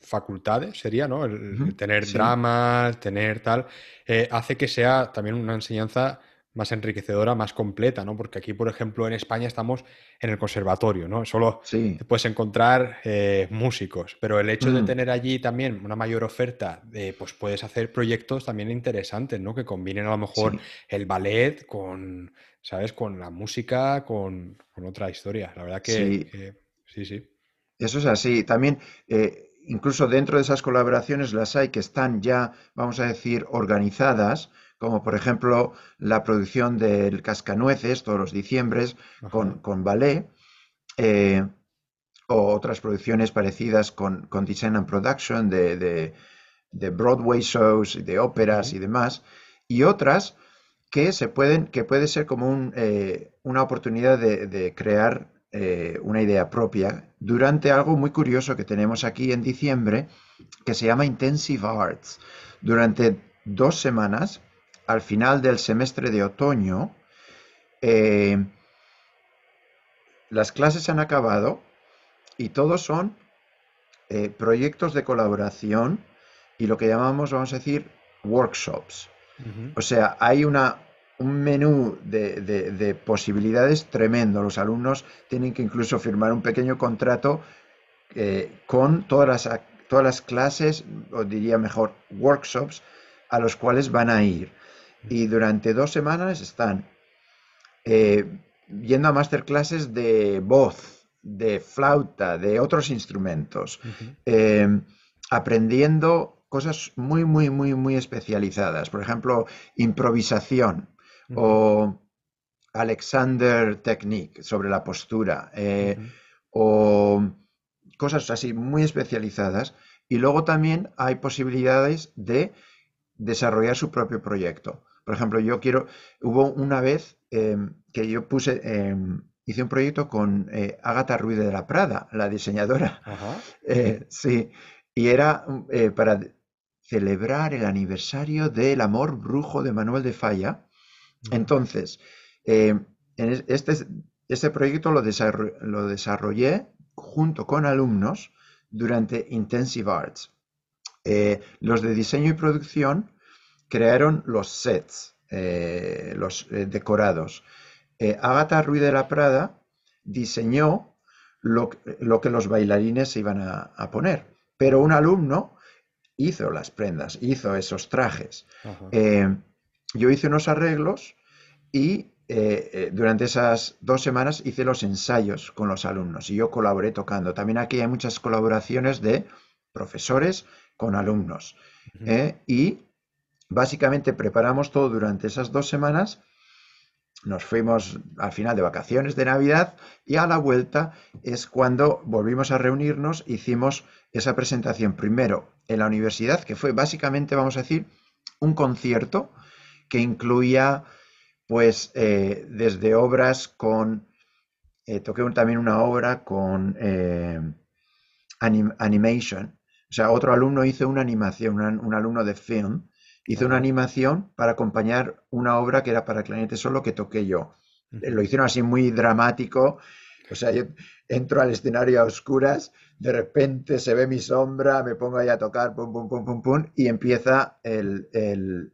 facultades, sería, ¿no? El, tener dramas, tener tal, eh, hace que sea también una enseñanza más enriquecedora, más completa, ¿no? Porque aquí, por ejemplo, en España estamos en el conservatorio, ¿no? Solo puedes encontrar eh, músicos, pero el hecho de tener allí también una mayor oferta, de, pues puedes hacer proyectos también interesantes, ¿no? Que combinen a lo mejor el ballet con, ¿sabes? Con la música, con, otra historia. La verdad que sí, sí. Eso es así. También eh, incluso dentro de esas colaboraciones las hay que están ya, vamos a decir, organizadas, como por ejemplo la producción del Cascanueces todos los diciembres con, con, ballet, eh, o otras producciones parecidas con, con Design and Production de, Broadway shows, de óperas y demás, y otras que se pueden, que puede ser como eh, una oportunidad de crear eh, una idea propia durante algo muy curioso que tenemos aquí en diciembre que se llama Intensive Arts. Durante dos semanas, al final del semestre de otoño, eh, las clases han acabado y todos son eh, proyectos de colaboración y lo que llamamos, vamos a decir, workshops. O sea, hay una un menú de, posibilidades tremendo. Los alumnos tienen que incluso firmar un pequeño contrato eh, con todas las, todas las clases, o diría mejor, workshops a los cuales van a ir. Y durante dos semanas están eh, yendo a masterclasses de voz, de flauta, de otros instrumentos, eh, aprendiendo cosas muy, muy, muy, muy especializadas. Por ejemplo, improvisación o Alexander Technique sobre la postura, eh, o cosas así muy especializadas. Y luego también hay posibilidades de desarrollar su propio proyecto. Por ejemplo, yo quiero, hubo una vez em, que yo puse, em, hice un proyecto con eh, Agatha Ruiz de la Prada, la diseñadora. Eh, sí, y era para celebrar el aniversario del amor brujo de Manuel de Falla entonces, eh, en este, este proyecto lo, desarrollé junto con alumnos durante Intensive Arts. Eh, los de diseño y producción crearon los sets, eh, los decorados. Agatha Ruiz de la Prada diseñó lo, que los bailarines se iban a, poner, pero un alumno hizo las prendas, hizo esos trajes yo hice unos arreglos y eh, eh, durante esas dos semanas hice los ensayos con los alumnos y yo colaboré tocando. También aquí hay muchas colaboraciones de profesores con alumnos. ¿eh? y básicamente preparamos todo durante esas dos semanas. Nos fuimos al final de vacaciones de Navidad y a la vuelta es cuando volvimos a reunirnos, hicimos esa presentación primero en la universidad, que fue básicamente, vamos a decir, un concierto que incluía pues eh, desde obras con, eh, toqué también una obra con eh, animation, o sea, otro alumno hizo una animación, un alumno de film, hizo una animación para acompañar una obra que era para clarinete solo que toqué yo. Lo hicieron así muy dramático, o sea, yo entro al escenario a oscuras, de repente se ve mi sombra, me pongo ahí a tocar, pum, pum, pum, pum, pum, y empieza el, el,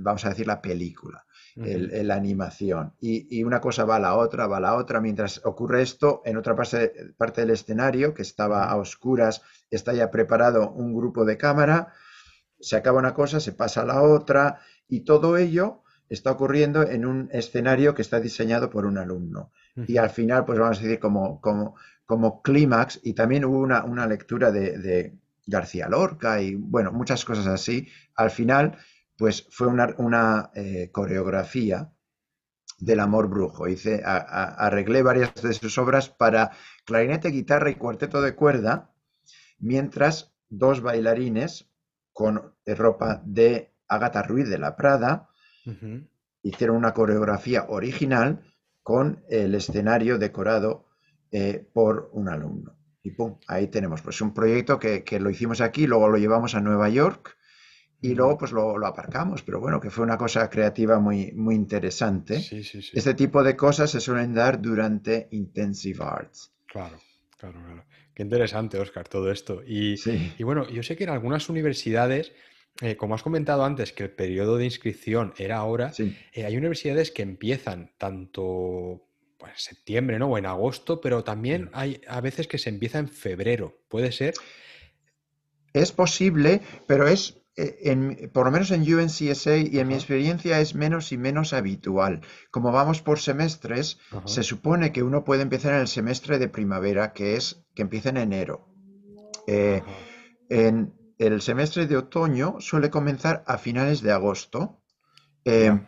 vamos a decir, la película, la animación. Y, una cosa va a la otra, va a la otra. Mientras ocurre esto, en otra parte, parte del escenario, que estaba a oscuras, está ya preparado un grupo de cámara, se acaba una cosa, se pasa a la otra, y todo ello está ocurriendo en un escenario que está diseñado por un alumno. Y al final, pues vamos a decir, como, como, como clímax, y también hubo una, una lectura de García Lorca y bueno, muchas cosas así. Al final, pues fue una, una eh, coreografía del amor brujo. Hice, arreglé varias de sus obras para clarinete, guitarra y cuarteto de cuerda, mientras dos bailarines con ropa de Agatha Ruiz de la Prada hicieron una coreografía original con el escenario decorado eh, por un alumno. Y pum, ahí tenemos pues un proyecto que, que, lo hicimos aquí, luego lo llevamos a Nueva York y luego pues lo, lo, aparcamos, pero bueno, que fue una cosa creativa muy, muy interesante. Sí, sí, sí. Este tipo de cosas se suelen dar durante Intensive Arts. Claro, claro, claro. Qué interesante, Oscar, todo esto. Y, y bueno, yo sé que en algunas universidades, eh, como has comentado antes, que el periodo de inscripción era ahora, eh, hay universidades que empiezan tanto pues, en septiembre, ¿no? O en agosto, pero también hay a veces que se empieza en febrero. ¿Puede ser? Es posible, pero es eh, por lo menos en UNCSA y en mi experiencia es menos y menos habitual. Como vamos por semestres, se supone que uno puede empezar en el semestre de primavera, que es que empieza en enero. Eh, en el semestre de otoño suele comenzar a finales de agosto. Eh,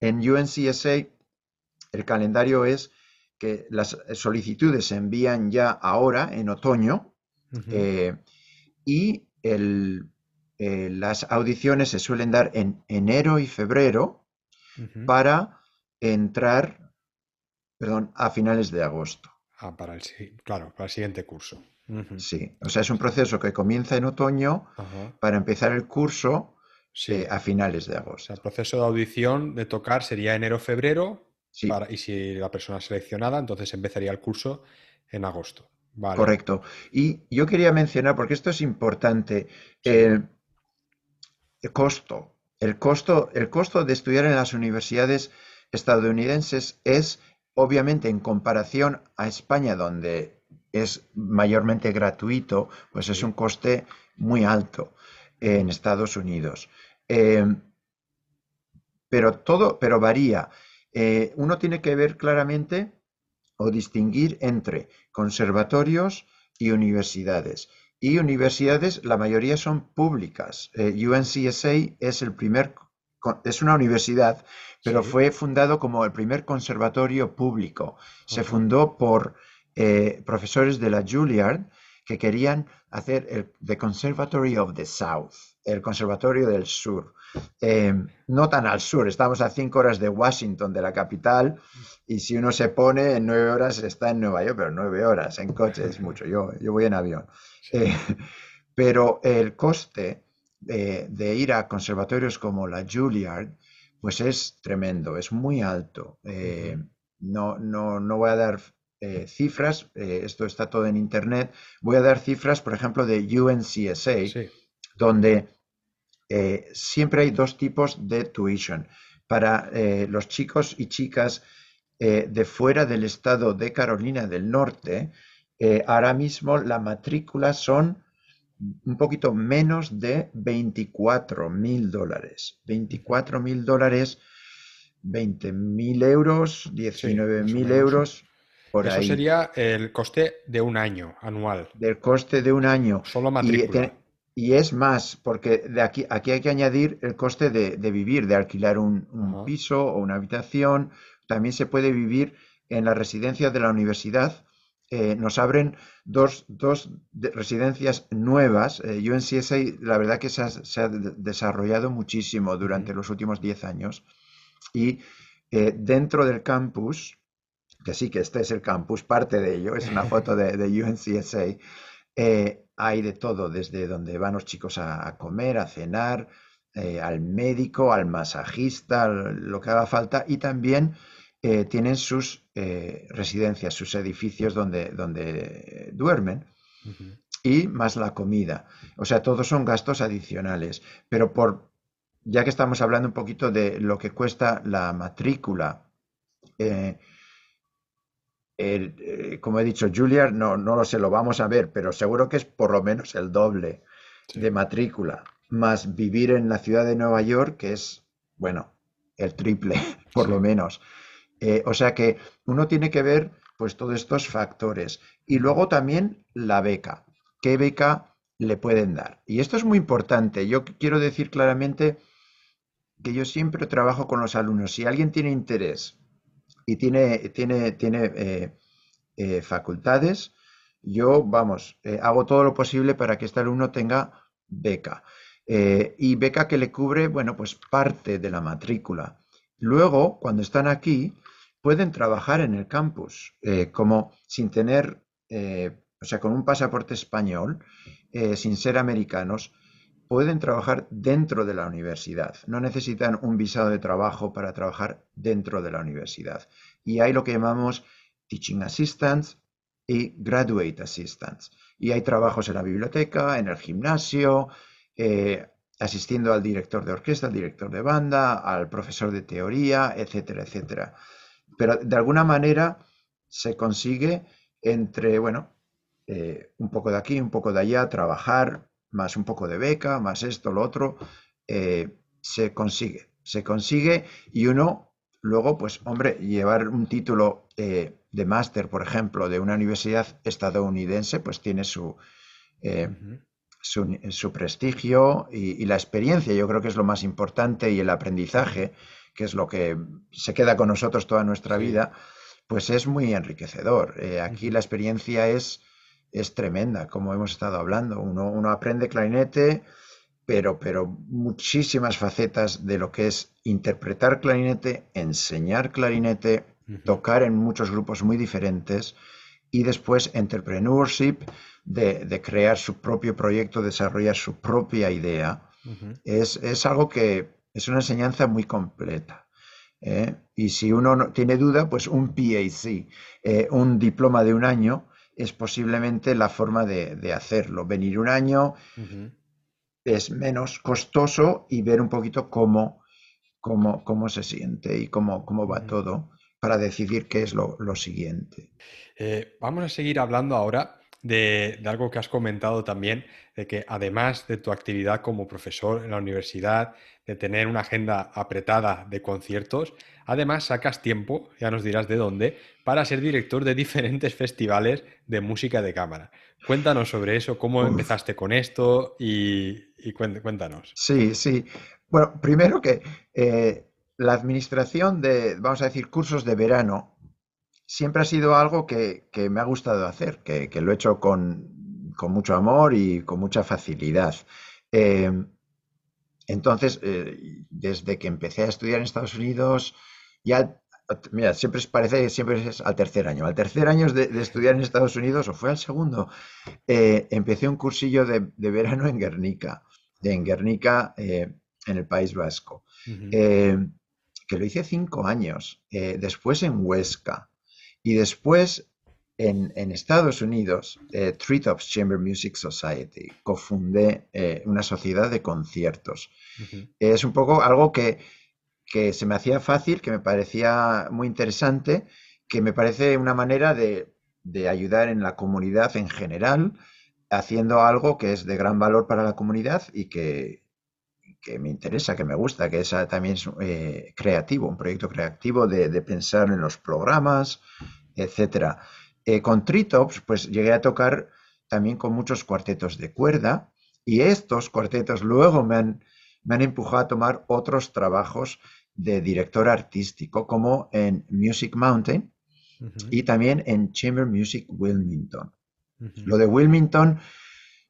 en UNCSA el calendario es que las solicitudes se envían ya ahora, en otoño, y el eh, las audiciones se suelen dar en enero y febrero para entrar, perdón, a finales de agosto. Ah, para el, claro, para el siguiente curso. Sí, o sea, es un proceso que comienza en otoño para empezar el curso eh, a finales de agosto. el proceso de audición de tocar sería enero-febrero y si la persona es seleccionada, entonces empezaría el curso en agosto. Correcto. Y yo quería mencionar, porque esto es importante, costo. El costo, el costo de estudiar en las universidades estadounidenses es, obviamente, en comparación a España, donde es mayormente gratuito, pues es un coste muy alto en Estados Unidos. Eh, pero todo, pero varía. Eh, uno tiene que ver claramente o distinguir entre conservatorios y universidades y universidades, la mayoría son públicas. Eh, UNCSA es el primer, es una universidad, pero fue fundado como el primer conservatorio público. Se fundó por eh, profesores de la Juilliard que querían hacer el The Conservatory of the South, el Conservatorio del Sur. Eh, no tan al sur, estamos a cinco horas de Washington, de la capital, y si uno se pone en nueve horas está en Nueva York, pero nueve horas en coche es mucho, yo, yo voy en avión. Eh, pero el coste de ir a conservatorios como la Juilliard, pues es tremendo, es muy alto. Eh, no, no, no voy a dar eh, cifras, esto está todo en internet, voy a dar cifras, por ejemplo, de UNCSA, donde siempre hay dos tipos de tuition. Para los chicos y chicas de fuera del estado de Carolina del Norte, eh, ahora mismo la matrícula son un poquito menos de 24 mil dólares. 24 mil dólares, 20 mil euros, 19 mil euros. Por Eso sería el coste de un año anual. Del coste de un año. Solo matrícula. Y, es más, porque de aquí, aquí hay que añadir el coste de, vivir, de alquilar un, piso o una habitación. También se puede vivir en la residencia de la universidad eh, nos abren dos, residencias nuevas. Eh, UNCSA, la verdad que se ha, desarrollado muchísimo durante los últimos 10 años. Y eh, dentro del campus, que sí que este es el campus, parte de ello, es una foto de, UNCSA, hay de todo, desde donde van los chicos a, comer, a cenar, al médico, al masajista, lo que haga falta, y también eh, tienen sus eh, residencias, sus edificios donde, donde duermen. Y más la comida. O sea, todos son gastos adicionales. Pero por, ya que estamos hablando un poquito de lo que cuesta la matrícula, eh, como he dicho, Julia, no, no lo sé, lo vamos a ver, pero seguro que es por lo menos el doble de matrícula, más vivir en la ciudad de Nueva York, que es, bueno, el triple, por lo menos. Eh, o sea que uno tiene que ver pues todos estos factores. Y luego también la beca. ¿Qué beca le pueden dar? Y esto es muy importante. Yo quiero decir claramente que yo siempre trabajo con los alumnos. Si alguien tiene interés y tiene, tiene, tiene eh, eh, facultades, yo, vamos, eh, hago todo lo posible para que este alumno tenga beca. y beca que le cubre, bueno, pues parte de la matrícula. Luego, cuando están aquí, pueden trabajar en el campus, como sin tener, o sea, con un pasaporte español, sin ser americanos, pueden trabajar dentro de la universidad. No necesitan un visado de trabajo para trabajar dentro de la universidad. Y hay lo que llamamos Teaching Assistants y Graduate Assistants. Y hay trabajos en la biblioteca, en el gimnasio, eh, asistiendo al director de orquesta, al director de banda, al profesor de teoría, etcétera, etcétera. Pero de alguna manera se consigue entre, bueno, eh, un poco de aquí, un poco de allá, trabajar, más un poco de beca, más esto, lo otro, eh, se consigue. Se consigue y uno luego, pues hombre, llevar un título eh, de máster, por ejemplo, de una universidad estadounidense, pues tiene su, eh, su, prestigio y, la experiencia, yo creo que es lo más importante y el aprendizaje, que es lo que se queda con nosotros toda nuestra vida, pues es muy enriquecedor. aquí la experiencia es es tremenda, como hemos estado hablando. Uno, aprende clarinete, pero, pero muchísimas facetas de lo que es interpretar clarinete, enseñar clarinete, tocar en muchos grupos muy diferentes y después entrepreneurship, de, crear su propio proyecto, desarrollar su propia idea. es, algo que es una enseñanza muy completa. ¿eh? Y si uno no, tiene duda, pues un PAC, eh, un diploma de un año, es posiblemente la forma de, hacerlo. Venir un año es menos costoso y ver un poquito cómo, cómo, cómo se siente y cómo, cómo va todo para decidir qué es lo, siguiente. Eh, vamos a seguir hablando ahora de, de, algo que has comentado también, de que además de tu actividad como profesor en la universidad, de tener una agenda apretada de conciertos, además sacas tiempo, ya nos dirás de dónde, para ser director de diferentes festivales de música de cámara. Cuéntanos sobre eso, cómo empezaste con esto y, cuéntanos. Sí, sí. Bueno, primero que eh, la administración de, vamos a decir, cursos de verano, siempre ha sido algo que, me ha gustado hacer, que, lo he hecho con, mucho amor y con mucha facilidad. Eh, entonces, eh, desde que empecé a estudiar en Estados Unidos, ya Mira, siempre parece que siempre es al tercer año. Al tercer año de, estudiar en Estados Unidos, o fue al segundo, eh, empecé un cursillo de, verano en Guernica, en Guernica, eh, en el País Vasco, eh, que lo hice cinco años, después en Huesca y después en, Estados Unidos, Treetops Chamber Music Society, cofundé una sociedad de conciertos. Es un poco algo que que se me hacía fácil, que me parecía muy interesante, que me parece una manera de, ayudar en la comunidad en general, haciendo algo que es de gran valor para la comunidad y que, me interesa, que me gusta, que es ah, también eh, creativo, un proyecto creativo de, pensar en los programas, etcétera. Eh, con Tritops, pues llegué a tocar también con muchos cuartetos de cuerda y estos cuartetos luego me han, me han empujado a tomar otros trabajos de director artístico, como en Music Mountain y también en Chamber Music Wilmington. Lo de Wilmington,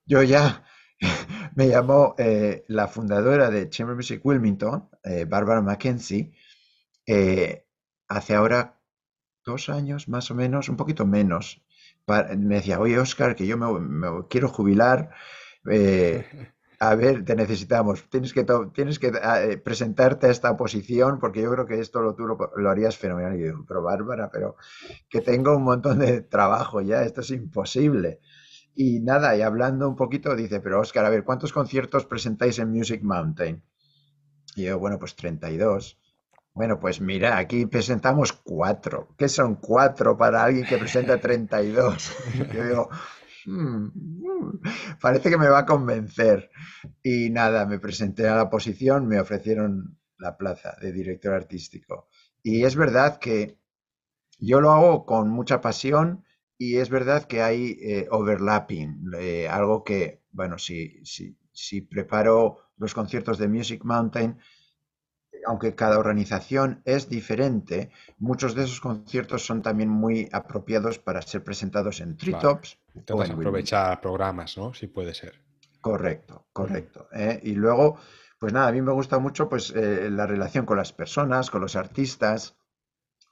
yo ya me llamó eh, la fundadora de Chamber Music Wilmington, eh, Barbara Mackenzie, eh, hace ahora dos años más o menos, un poquito menos. me decía, oye Oscar, que yo me, quiero jubilar. a ver, te necesitamos, tienes que, tienes que ah, eh, presentarte a esta posición porque yo creo que esto lo, tú lo, harías fenomenal. Y digo, pero Bárbara, pero que tengo un montón de trabajo ya, esto es imposible. Y nada, y hablando un poquito, dice, pero Oscar, a ver, ¿cuántos conciertos presentáis en Music Mountain? Y yo, bueno, pues 32. Bueno, pues mira, aquí presentamos cuatro. ¿Qué son cuatro para alguien que presenta 32? Yo digo, Mm, mm, parece que me va a convencer. Y nada, me presenté a la posición, me ofrecieron la plaza de director artístico. Y es verdad que yo lo hago con mucha pasión y es verdad que hay eh, overlapping, eh, algo que, bueno, si, si, si preparo los conciertos de Music Mountain, aunque cada organización es diferente, muchos de esos conciertos son también muy apropiados para ser presentados en Treetops. Entonces aprovechar programas, ¿no? Si puede ser. Correcto, correcto. ¿eh? Y luego, pues nada, a mí me gusta mucho pues eh, la relación con las personas, con los artistas.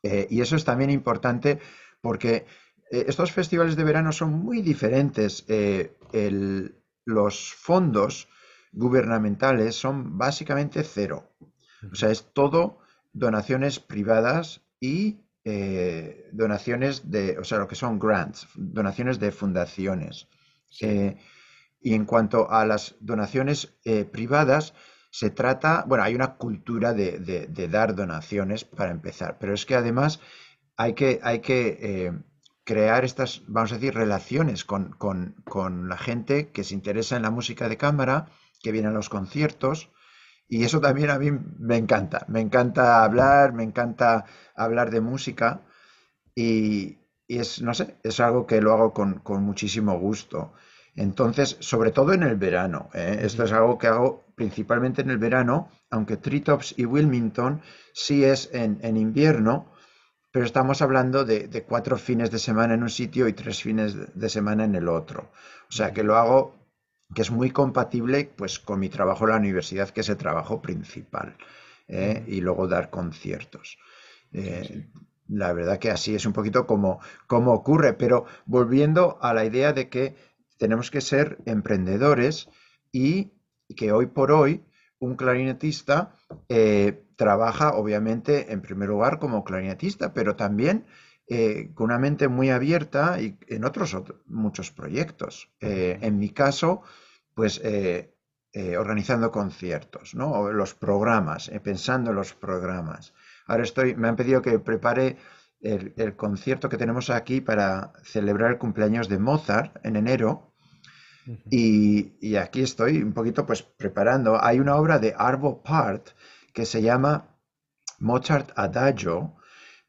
Eh, y eso es también importante porque estos festivales de verano son muy diferentes. los fondos gubernamentales son básicamente cero. O sea, es todo donaciones privadas y donaciones de, o sea, lo que son grants, donaciones de fundaciones. Y en cuanto a las donaciones eh, privadas, se trata, bueno, hay una cultura de, dar donaciones para empezar, pero es que además hay que, hay que eh, crear estas, vamos a decir, relaciones con, la gente que se interesa en la música de cámara, que viene a los conciertos, y eso también a mí me encanta. Me encanta hablar, me encanta hablar de música y, es, no sé, es algo que lo hago con, con muchísimo gusto. Entonces, sobre todo en el verano, ¿eh? esto es algo que hago principalmente en el verano, aunque Treetops y Wilmington sí es en, invierno, pero estamos hablando de, cuatro fines de semana en un sitio y tres fines de semana en el otro. O sea que lo hago, que es muy compatible pues, con mi trabajo en la universidad, que es el trabajo principal, ¿eh? y luego dar conciertos. Eh, la verdad que así es un poquito como, como ocurre, pero volviendo a la idea de que tenemos que ser emprendedores y que hoy por hoy un clarinetista eh, trabaja obviamente en primer lugar como clarinetista, pero también eh, con una mente muy abierta y en otros, muchos proyectos. Eh, en mi caso, pues organizando conciertos, ¿no? los programas, pensando en los programas. Ahora estoy, me han pedido que prepare el, concierto que tenemos aquí para celebrar el cumpleaños de Mozart en enero. y, aquí estoy un poquito pues preparando. Hay una obra de Arvo Part que se llama Mozart Adagio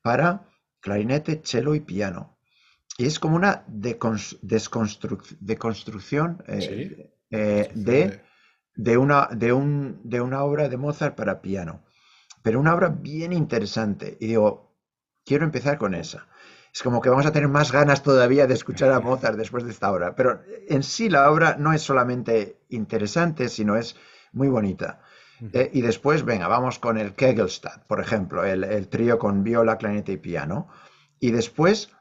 para clarinete, cello y piano. Y es como una deconstrucción eh, eh, de, de, una, de, un, de una obra de Mozart para piano. Pero una obra bien interesante. Y digo, quiero empezar con esa. Es como que vamos a tener más ganas todavía de escuchar a Mozart después de esta obra. Pero en sí la obra no es solamente interesante, sino es muy bonita. Eh, y después, venga, vamos con el Kegelstadt, por ejemplo, el, trío con viola, clarinete y piano. Y después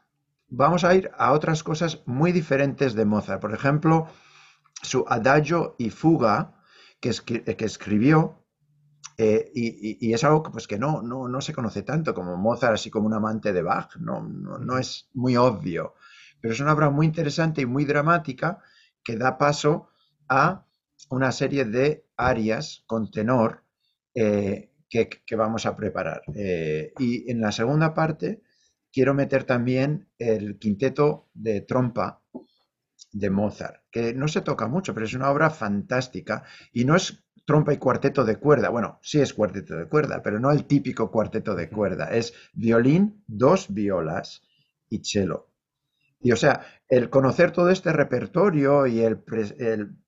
vamos a ir a otras cosas muy diferentes de Mozart. Por ejemplo, su adagio y fuga, que, que escribió eh, y, es algo que, pues, que no, no, no, se conoce tanto como Mozart, así como un amante de Bach, no, no, es muy obvio, pero es una obra muy interesante y muy dramática que da paso a una serie de arias con tenor eh, que, que, vamos a preparar. Eh, y en la segunda parte quiero meter también el quinteto de trompa de Mozart, que no se toca mucho, pero es una obra fantástica y no es trompa y cuarteto de cuerda. Bueno, sí es cuarteto de cuerda, pero no el típico cuarteto de cuerda. Es violín, dos violas y cello. Y o sea, el conocer todo este repertorio y el,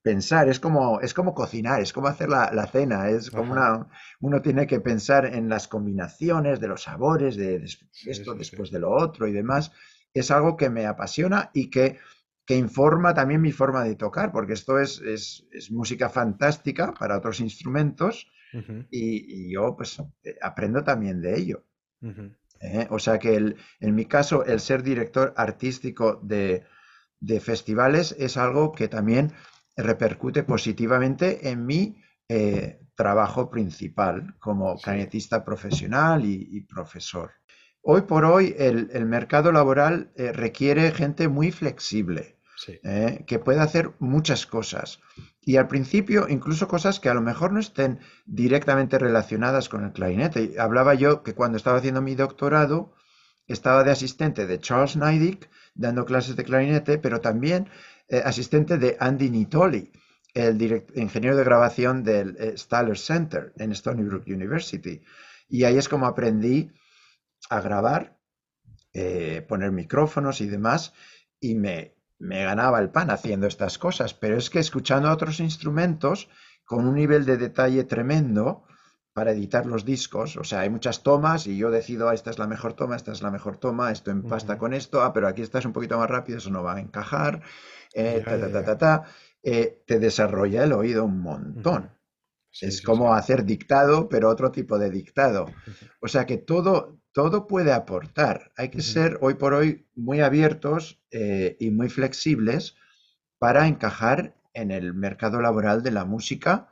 pensar es como, es como cocinar, es como hacer la, cena, es como una, uno tiene que pensar en las combinaciones de los sabores, de, esto después de lo otro y demás. Es algo que me apasiona y que que informa también mi forma de tocar, porque esto es, es, música fantástica para otros instrumentos y, yo pues eh, aprendo también de ello. ¿Eh? O sea que en mi caso el ser director artístico de, festivales es algo que también repercute positivamente en mi eh, trabajo principal como canetista profesional y, profesor. Hoy por hoy el, mercado laboral requiere gente muy flexible, ¿eh? que puede hacer muchas cosas. Y al principio, incluso cosas que a lo mejor no estén directamente relacionadas con el clarinete. Hablaba yo que cuando estaba haciendo mi doctorado, estaba de asistente de Charles Neidig, dando clases de clarinete, pero también eh, asistente de Andy Nitoli, el ingeniero de grabación del eh, Center en Stony Brook University. Y ahí es como aprendí a grabar, eh, poner micrófonos y demás, y me, me ganaba el pan haciendo estas cosas, pero es que escuchando a otros instrumentos con un nivel de detalle tremendo, para editar los discos. O sea, hay muchas tomas y yo decido, ah, esta es la mejor toma, esta es la mejor toma, esto empasta con esto, ah, pero aquí estás un poquito más rápido, eso no va a encajar, eh, ta, ta, ta, ta, eh, te desarrolla el oído un montón. es como hacer dictado, pero otro tipo de dictado. O sea que todo, todo puede aportar. Hay que ser hoy por hoy muy abiertos eh, y muy flexibles para encajar en el mercado laboral de la música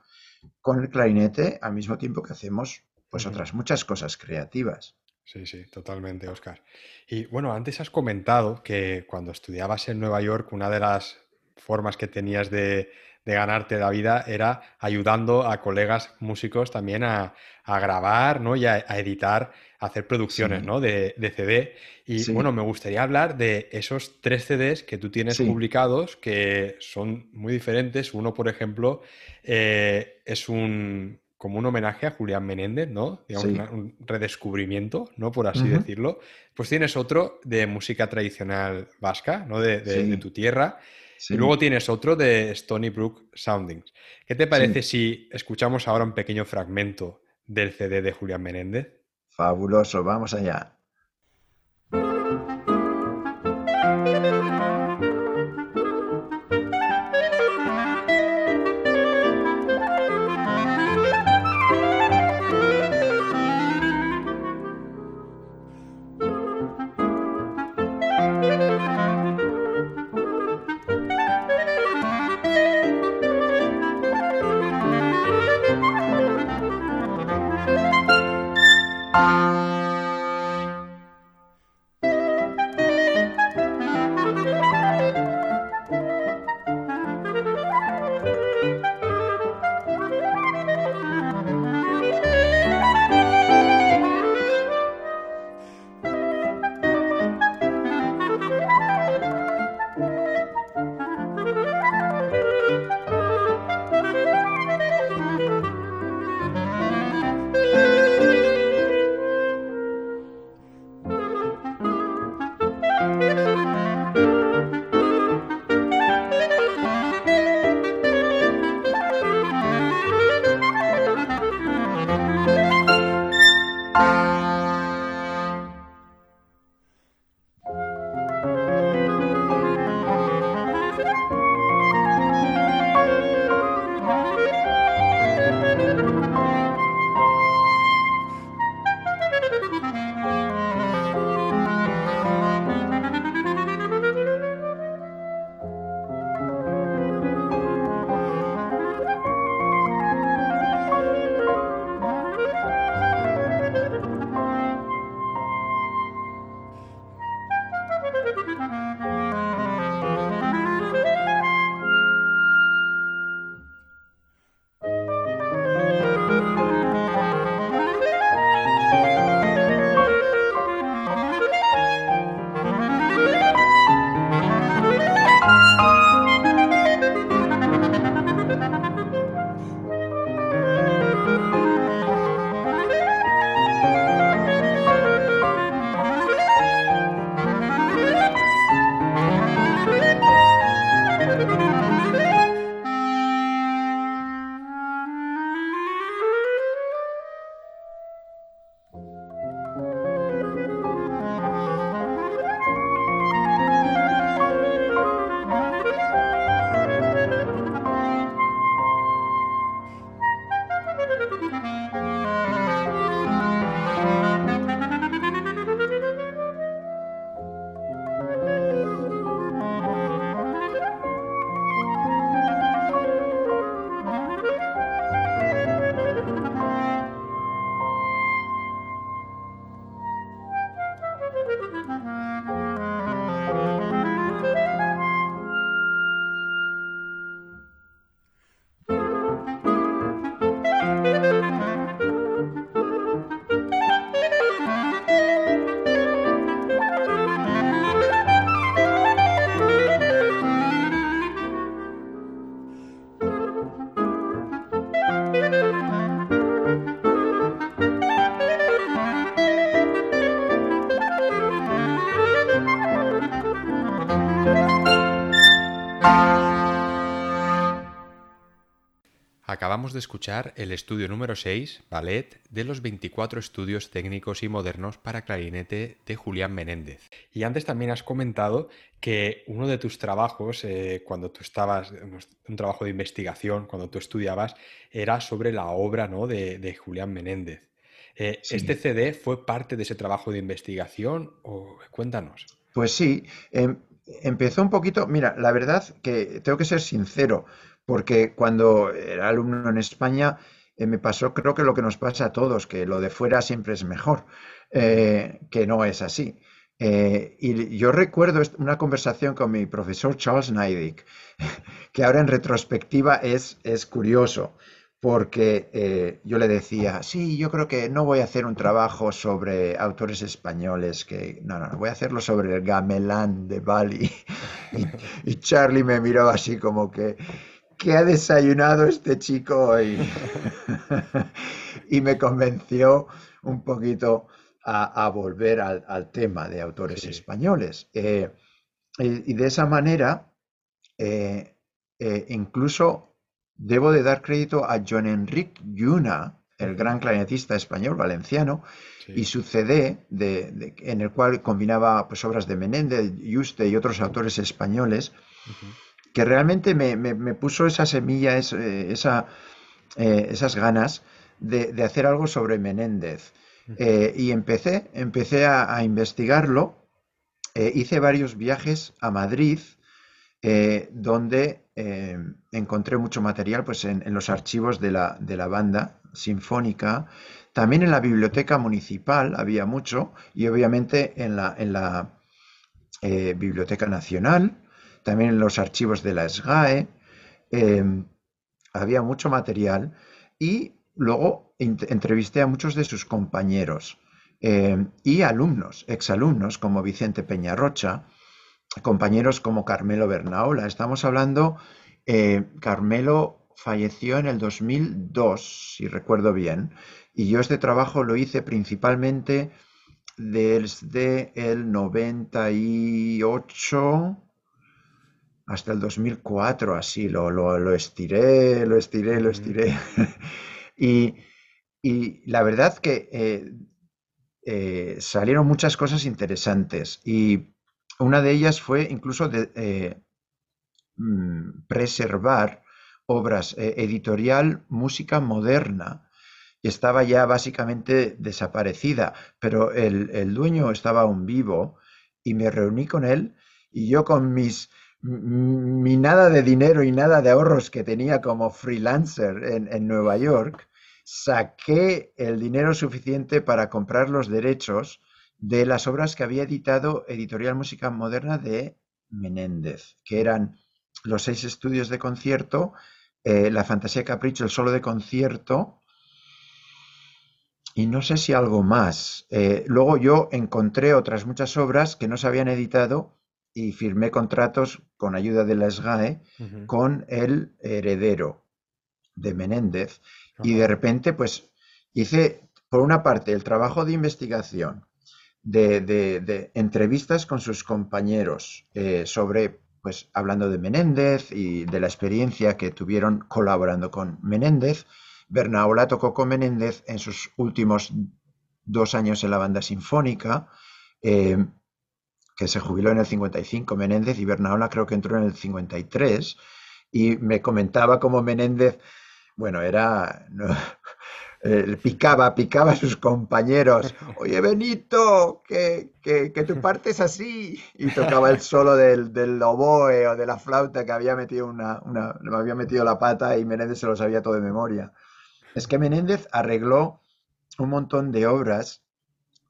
con el clarinete al mismo tiempo que hacemos pues otras muchas cosas creativas. Sí, sí, totalmente, Oscar. Y bueno, antes has comentado que cuando estudiabas en Nueva York, una de las formas que tenías de, ganarte la vida era ayudando a colegas músicos también a, grabar ¿no? y a, editar, a hacer producciones ¿no? de, CD. Y bueno, me gustaría hablar de esos tres CDs que tú tienes publicados, que son muy diferentes. Uno, por ejemplo, eh, es un como un homenaje a Julián Menéndez, ¿no? Digamos, un redescubrimiento, ¿no? Por así decirlo. Pues tienes otro de música tradicional vasca, ¿no? De, tu tierra. Y luego tienes otro de Stony Brook Soundings. ¿Qué te parece si escuchamos ahora un pequeño fragmento del CD de Julián Menéndez? Fabuloso, vamos allá. Acabamos de escuchar el estudio número 6, Ballet, de los 24 estudios técnicos y modernos para clarinete de Julián Menéndez. Y antes también has comentado que uno de tus trabajos, eh, cuando tú estabas, un trabajo de investigación, cuando tú estudiabas, era sobre la obra ¿no? de, Julián Menéndez. Eh, ¿Este CD fue parte de ese trabajo de investigación? O, cuéntanos. Pues sí, em, empezó un poquito, mira, la verdad que tengo que ser sincero, porque cuando era alumno en España eh, me pasó creo que lo que nos pasa a todos, que lo de fuera siempre es mejor, eh, que no es así. Eh, y yo recuerdo una conversación con mi profesor Charles Neidig, que ahora en retrospectiva es, es curioso, porque yo le decía, sí, yo creo que no voy a hacer un trabajo sobre autores españoles, que no, no, voy a hacerlo sobre el gamelán de Bali. y, y Charlie me miró así como que, ¿qué ha desayunado este chico hoy? y me convenció un poquito a, volver al, tema de autores españoles. Eh, y, de esa manera, eh, eh, incluso debo de dar crédito a John Enrique Yuna, el gran clarinetista español valenciano, y su CD, en el cual combinaba pues, obras de Menéndez, Yuste y otros autores españoles, que realmente me, puso esa semilla, eh, esa, eh, esas ganas de, hacer algo sobre Menéndez. Eh, y empecé, empecé a, investigarlo. hice varios viajes a Madrid, donde encontré mucho material pues, en, los archivos de la, de la, banda sinfónica. También en la biblioteca municipal había mucho y obviamente en la, en la Biblioteca Nacional también en los archivos de la SGAE, em, había mucho material y luego entrevisté a muchos de sus compañeros em, y alumnos, exalumnos como Vicente Peñarrocha, compañeros como Carmelo Bernaola. Estamos hablando, eh, Carmelo falleció en el 2002, si recuerdo bien, y yo este trabajo lo hice principalmente desde el 98 hasta el 2004, así, lo, lo, estiré, lo estiré, lo estiré. y, la verdad que eh, eh, salieron muchas cosas interesantes y una de ellas fue incluso de eh, mm, preservar obras editorial música moderna estaba ya básicamente desaparecida, pero el, el dueño estaba aún vivo y me reuní con él y yo con mis mi nada de dinero y nada de ahorros que tenía como freelancer en, Nueva York, saqué el dinero suficiente para comprar los derechos de las obras que había editado Editorial Música Moderna de Menéndez, que eran los seis estudios de concierto, eh, La Fantasía Capricho, el solo de concierto, y no sé si algo más. Eh, luego yo encontré otras muchas obras que no se habían editado y firmé contratos con ayuda de la SGAE con el heredero de Menéndez. Y de repente, pues hice, por una parte, el trabajo de investigación, de, entrevistas con sus compañeros eh, sobre, pues hablando de Menéndez y de la experiencia que tuvieron colaborando con Menéndez. Bernaola tocó con Menéndez en sus últimos dos años en la banda sinfónica. Eh, que se jubiló en el 55, Menéndez, y Bernaola creo que entró en el 53, y me comentaba cómo Menéndez, bueno, era... Eh, picaba, picaba a sus compañeros. Oye, Benito, que, que, tu parte es así. Y tocaba el solo del, del oboe o de la flauta que había metido una, una, había metido la pata y Menéndez se lo sabía todo de memoria. Es que Menéndez arregló un montón de obras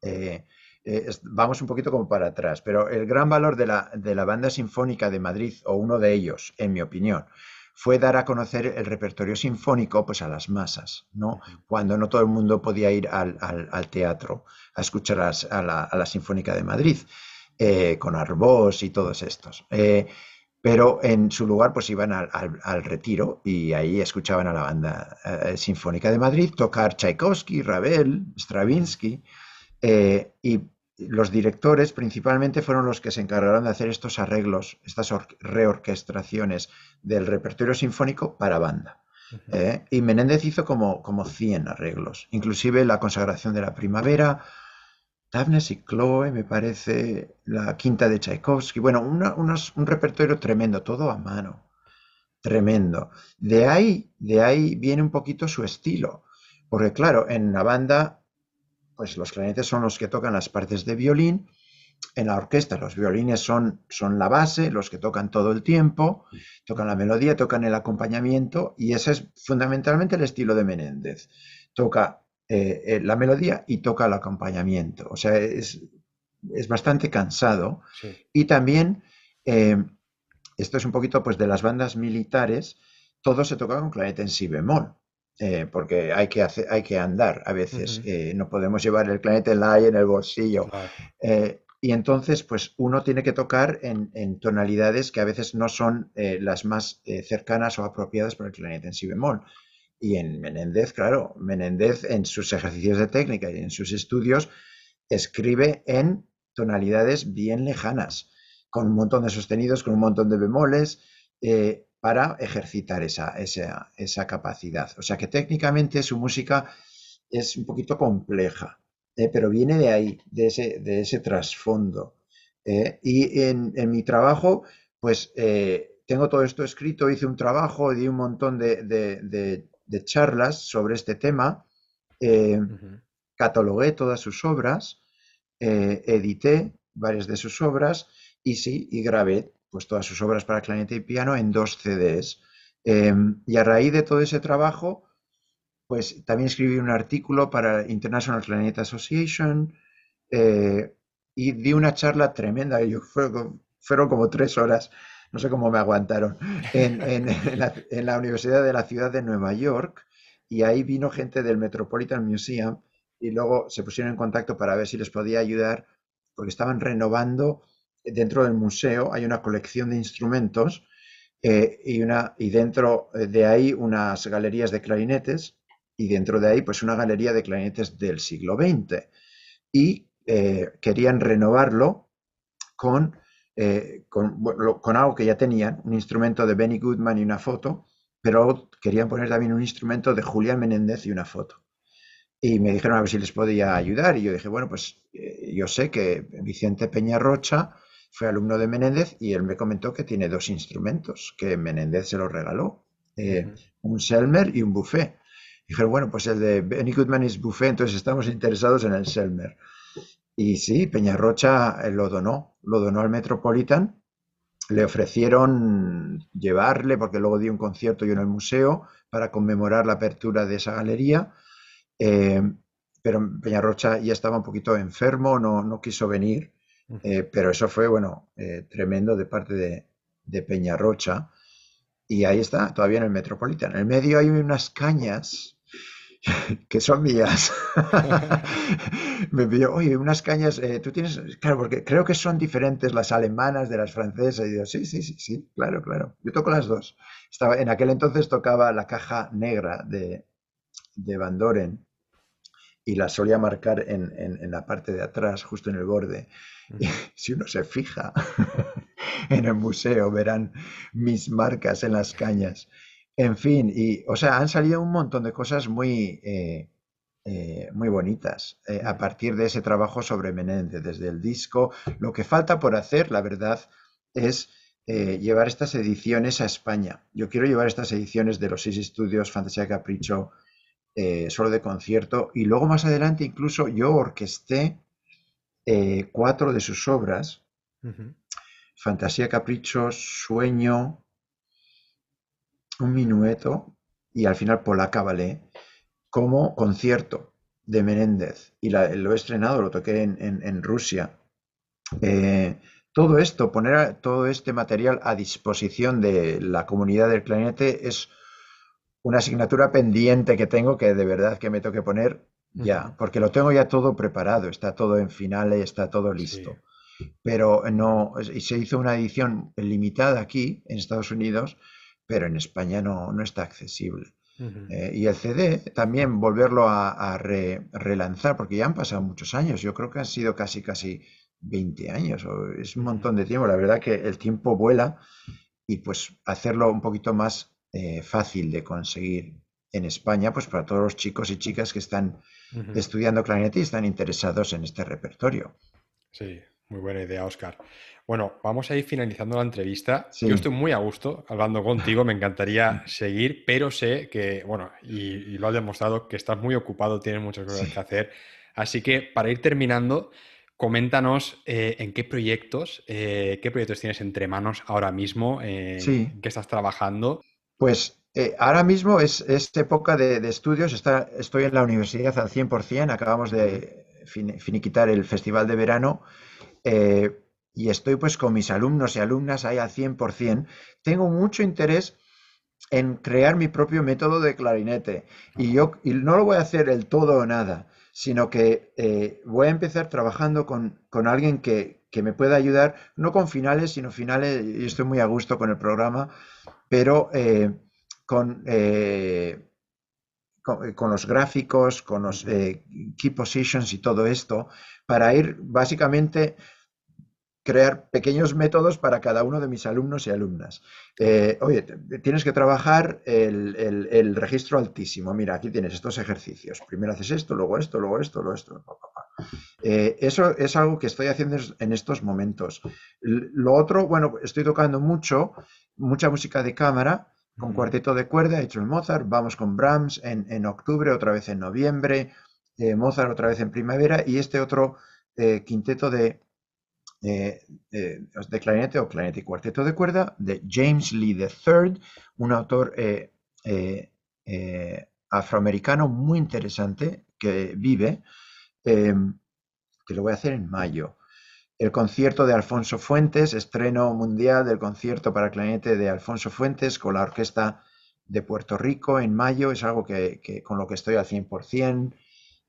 eh, eh, vamos un poquito como para atrás, pero el gran valor de la, de la banda sinfónica de Madrid, o uno de ellos, en mi opinión, fue dar a conocer el repertorio sinfónico pues, a las masas, ¿no? cuando no todo el mundo podía ir al, al, teatro a escuchar a, la, a, la, Sinfónica de Madrid, eh, con Arbós y todos estos. Eh, pero en su lugar pues iban al, al, retiro y ahí escuchaban a la banda sinfónica de Madrid tocar Tchaikovsky, Ravel, Stravinsky, y los directores principalmente fueron los que se encargaron de hacer estos arreglos, estas reorquestaciones del repertorio sinfónico para banda. ¿eh? y Menéndez hizo como, como 100 arreglos, inclusive la consagración de la primavera, Daphnes y Chloe, me parece, la quinta de Tchaikovsky, bueno, un repertorio tremendo, todo a mano, tremendo. De ahí, de ahí viene un poquito su estilo, porque claro, en la banda, pues los clarinetes son los que tocan las partes de violín, en la orquesta los violines son, son la base, los que tocan todo el tiempo, tocan la melodía, tocan el acompañamiento y ese es fundamentalmente el estilo de Menéndez. Toca eh, eh, la melodía y toca el acompañamiento. O sea, es, bastante cansado. Y también, eh, esto es un poquito pues de las bandas militares, todo se toca con clarinete en si bemol. Porque hay que, hacer, hay que andar a veces, no podemos llevar el clarinete en la en el bolsillo. Y entonces, pues uno tiene que tocar en, tonalidades que a veces no son eh, las más eh, cercanas o apropiadas para el clarinete en si bemol. Y en Menéndez, claro, Menéndez en sus ejercicios de técnica y en sus estudios escribe en tonalidades bien lejanas, con un montón de sostenidos, con un montón de bemoles, eh, para ejercitar esa, esa, esa capacidad. O sea que técnicamente su música es un poquito compleja. Eh, pero viene de ahí, de ese, de ese trasfondo. Eh, y en, mi trabajo, pues eh, tengo todo esto escrito, hice un trabajo, di un montón de, charlas sobre este tema, catalogué todas sus obras, edité varias de sus obras y sí, y grabé pues todas sus obras para clarinete y piano en dos CDs. y a raíz de todo ese trabajo, pues también escribí un artículo para International Clarinet Association eh, y di una charla tremenda, yo, fueron, como tres horas, no sé cómo me aguantaron, en, la, Universidad de la Ciudad de Nueva York y ahí vino gente del Metropolitan Museum y luego se pusieron en contacto para ver si les podía ayudar porque estaban renovando dentro del museo, hay una colección de instrumentos eh, y, una, y dentro de ahí unas galerías de clarinetes y dentro de ahí pues una galería de clarinetes del siglo XX y eh, querían renovarlo con, eh, con, con, algo que ya tenían, un instrumento de Benny Goodman y una foto, pero querían poner también un instrumento de Julián Menéndez y una foto. Y me dijeron a ver si les podía ayudar y yo dije, bueno, pues eh, yo sé que Vicente Peña Rocha fue alumno de Menéndez y él me comentó que tiene dos instrumentos que Menéndez se los regaló, un Selmer y un Buffet. Dijeron, bueno, pues el de Benny Goodman es buffet, entonces estamos interesados en el Selmer. Y sí, Peñarrocha eh, lo donó, lo donó al Metropolitan. Le ofrecieron llevarle, porque luego dio un concierto yo en el museo para conmemorar la apertura de esa galería. Eh, pero Peñarrocha ya estaba un poquito enfermo, no, no quiso venir. Eh, pero eso fue, bueno, tremendo de parte de, de Peñarrocha. Y ahí está, todavía en el Metropolitan. En el medio hay unas cañas que son mías. me pidió, oye, unas cañas, eh, tú tienes, claro, porque creo que son diferentes las alemanas de las francesas. Y digo, sí, sí, sí, sí, claro, claro. Yo toco las dos. Estaba, en aquel entonces tocaba la caja negra de, de Van Doren y la solía marcar en, en, la parte de atrás, justo en el borde. Y si uno se fija en el museo, verán mis marcas en las cañas. En fin, y, o sea, han salido un montón de cosas muy, eh, eh, muy bonitas eh, a partir de ese trabajo sobre Menéndez, desde el disco. Lo que falta por hacer, la verdad, es llevar estas ediciones a España. Yo quiero llevar estas ediciones de los seis estudios Fantasía Capricho solo de concierto y luego más adelante incluso yo orquesté cuatro de sus obras. Fantasía Capricho, Sueño, un minueto y al final Polaca Ballet como concierto de Menéndez y lo he estrenado, lo toqué en, Rusia. Eh, todo esto, poner todo este material a disposición de la comunidad del clarinete es una asignatura pendiente que tengo que de verdad que me toque poner ya, porque lo tengo ya todo preparado, está todo en finales, está todo listo. Pero no, y se hizo una edición limitada aquí en Estados Unidos pero en España no, no está accesible. Eh, y el CD también volverlo a, relanzar, porque ya han pasado muchos años, yo creo que han sido casi, casi 20 años, o es un montón de tiempo, la verdad que el tiempo vuela y pues hacerlo un poquito más eh, fácil de conseguir en España, pues para todos los chicos y chicas que están estudiando clarinete y están interesados en este repertorio. Sí, muy buena idea, Oscar. Bueno, vamos a ir finalizando la entrevista. Yo estoy muy a gusto hablando contigo, me encantaría seguir, pero sé que, bueno, y, lo has demostrado, que estás muy ocupado, tienes muchas cosas que hacer. Así que para ir terminando, coméntanos eh, en qué proyectos, eh, qué proyectos tienes entre manos ahora mismo, eh, en qué estás trabajando. Pues ahora mismo es, época de, estudios, estoy en la universidad al 100%, acabamos de finiquitar el festival de verano y estoy pues con mis alumnos y alumnas ahí al 100%, tengo mucho interés en crear mi propio método de clarinete. Y yo no lo voy a hacer el todo o nada, sino que eh, voy a empezar trabajando con, alguien que, me pueda ayudar, no con finales, sino finales, y estoy muy a gusto con el programa, pero eh, con, eh, con, con, los gráficos, con los key positions y todo esto, para ir básicamente crear pequeños métodos para cada uno de mis alumnos y alumnas. Eh, oye, tienes que trabajar el, registro altísimo. Mira, aquí tienes estos ejercicios. Primero haces esto, luego esto, luego esto, luego esto. Eh, eso es algo que estoy haciendo en estos momentos. Lo otro, bueno, estoy tocando mucho, mucha música de cámara, con cuarteto de cuerda, he hecho el Mozart, vamos con Brahms en, octubre, otra vez en noviembre, eh, Mozart otra vez en primavera y este otro quinteto de, eh, eh, de clarinete o clarinete y cuarteto de cuerda de James Lee III, un autor eh, afroamericano muy interesante que vive, em, que lo voy a hacer en mayo. El concierto de Alfonso Fuentes, estreno mundial del concierto para clarinete de Alfonso Fuentes con la Orquesta de Puerto Rico en mayo, es algo que, con lo que estoy al 100%,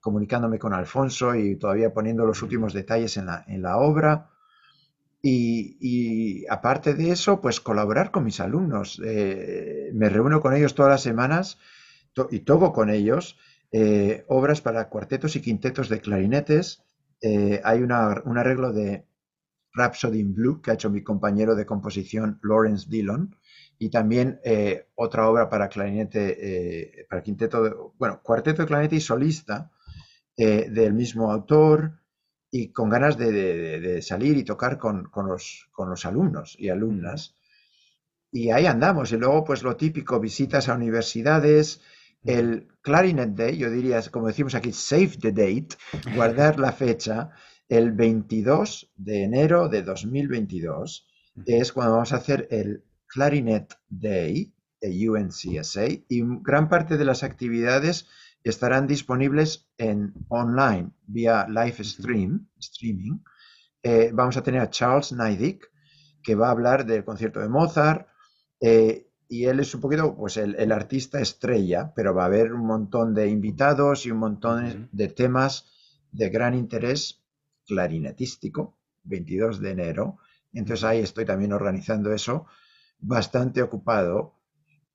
comunicándome con Alfonso y todavía poniendo los últimos detalles en la, en la obra. Y, aparte de eso, pues colaborar con mis alumnos. Eh, me reúno con ellos todas las semanas y toco con ellos eh, obras para cuartetos y quintetos de clarinetes. Eh, hay un arreglo de Rhapsody in Blue que ha hecho mi compañero de composición Lawrence Dillon y también otra obra para clarinete, para quinteto, bueno, cuarteto de clarinete y solista del mismo autor y con ganas de, salir y tocar con, los, con, los, alumnos y alumnas. Y ahí andamos. Y luego, pues lo típico, visitas a universidades, el Clarinet Day, yo diría, como decimos aquí, save the date, guardar la fecha, el 22 de enero de 2022, es cuando vamos a hacer el Clarinet Day de UNCSA y gran parte de las actividades estarán disponibles en online vía live stream, streaming. Eh, vamos a tener a Charles Neidig, que va a hablar del concierto de Mozart, eh, y él es un poquito pues el, artista estrella, pero va a haber un montón de invitados y un montón de temas de gran interés clarinetístico, 22 de enero. Entonces ahí estoy también organizando eso, bastante ocupado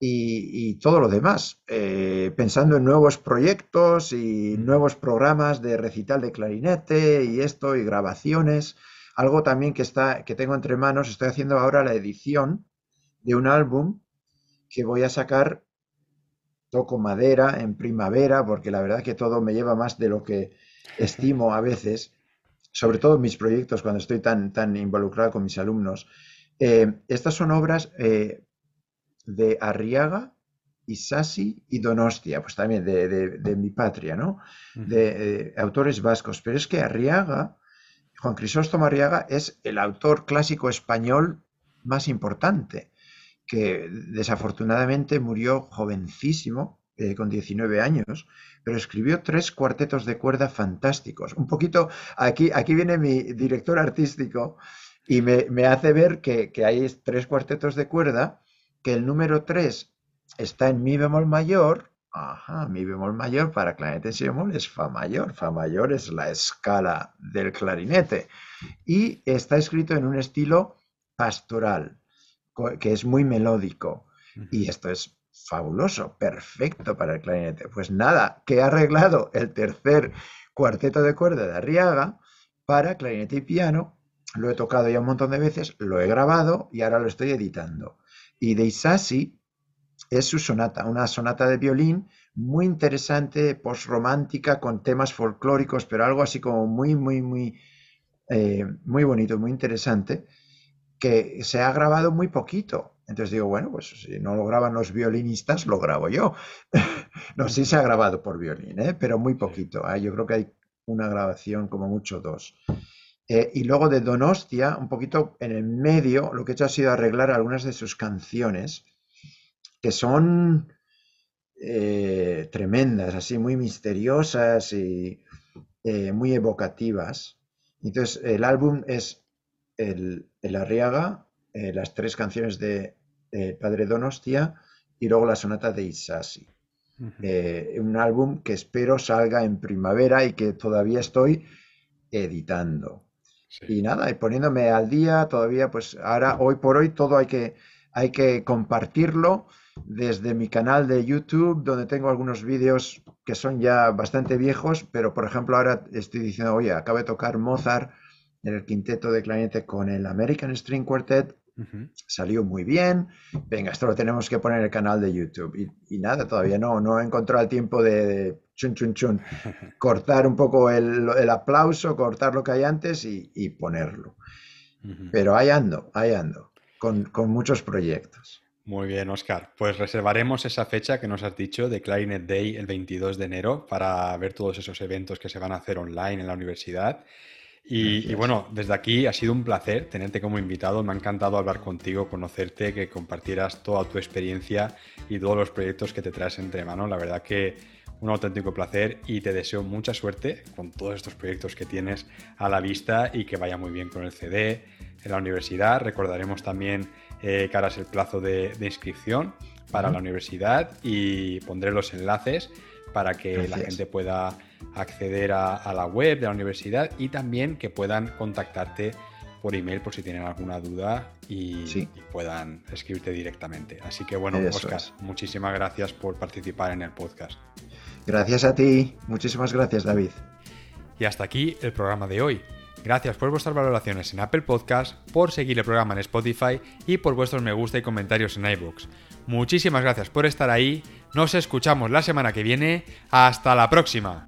y, todo lo demás, eh, pensando en nuevos proyectos y nuevos programas de recital de clarinete y esto y grabaciones. Algo también que, está, que tengo entre manos, estoy haciendo ahora la edición de un álbum que voy a sacar, toco madera en primavera, porque la verdad que todo me lleva más de lo que estimo a veces, sobre todo en mis proyectos cuando estoy tan, tan involucrado con mis alumnos. Eh, estas son obras eh, de Arriaga, Isasi y Donostia, pues también de, mi patria, ¿no? De eh, autores vascos. Pero es que Arriaga, Juan Crisóstomo Arriaga, es el autor clásico español más importante, que desafortunadamente murió jovencísimo, eh, con 19 años, pero escribió tres cuartetos de cuerda fantásticos. Un poquito, aquí, aquí viene mi director artístico y me, hace ver que, que hay tres cuartetos de cuerda que el número 3 está en mi bemol mayor, ajá, mi bemol mayor para clarinete y si bemol es fa mayor, fa mayor es la escala del clarinete. Y está escrito en un estilo pastoral, que es muy melódico y esto es fabuloso, perfecto para el clarinete. Pues nada, que he arreglado el tercer cuarteto de cuerda de Arriaga para clarinete y piano, lo he tocado ya un montón de veces, lo he grabado y ahora lo estoy editando. Y de Isasi es su sonata, una sonata de violín muy interesante, postromántica, con temas folclóricos, pero algo así como muy, muy, muy, eh, muy bonito, muy interesante, que se ha grabado muy poquito. Entonces digo, bueno, pues si no lo graban los violinistas, lo grabo yo. no, sí se ha grabado por violín, ¿eh? pero muy poquito. ¿eh? Yo creo que hay una grabación, como mucho dos. Eh, y luego de Donostia, un poquito en el medio, lo que he hecho ha sido arreglar algunas de sus canciones, que son tremendas, así muy misteriosas y muy evocativas. Entonces, el álbum es el, el Arriaga, las tres canciones de eh, Padre Donostia y luego la sonata de Isasi. Eh, un álbum que espero salga en primavera y que todavía estoy editando. Y nada, y poniéndome al día, todavía, pues ahora, hoy por hoy, todo hay que, hay que compartirlo desde mi canal de YouTube, donde tengo algunos vídeos que son ya bastante viejos, pero por ejemplo ahora estoy diciendo, oye, acabo de tocar Mozart en el quinteto de clarinete con el American String Quartet Salió muy bien. Venga, esto lo tenemos que poner en el canal de YouTube. Y, nada, todavía no, no he encontrado el tiempo de, chun, chun, chun, cortar un poco el, aplauso, cortar lo que hay antes y, ponerlo. Pero ahí ando, ahí ando, con, con, muchos proyectos. Muy bien, Oscar. Pues reservaremos esa fecha que nos has dicho de Clarinet Day el 22 de enero para ver todos esos eventos que se van a hacer online en la universidad y, bueno, desde aquí ha sido un placer tenerte como invitado. Me ha encantado hablar contigo, conocerte, que compartieras toda tu experiencia y todos los proyectos que te traes entre manos. La verdad que un auténtico placer y te deseo mucha suerte con todos estos proyectos que tienes a la vista y que vaya muy bien con el CD en la universidad. Recordaremos también eh, que ahora es el plazo de, inscripción para la universidad y pondré los enlaces para que la gente pueda acceder a, la web de la universidad y también que puedan contactarte por email por si tienen alguna duda y, puedan escribirte directamente. Así que bueno, Oscar, muchísimas gracias por participar en el podcast. Gracias a ti, muchísimas gracias David. Y hasta aquí el programa de hoy. Gracias por vuestras valoraciones en Apple Podcast, por seguir el programa en Spotify y por vuestros me gusta y comentarios en iBooks. Muchísimas gracias por estar ahí. Nos escuchamos la semana que viene. Hasta la próxima.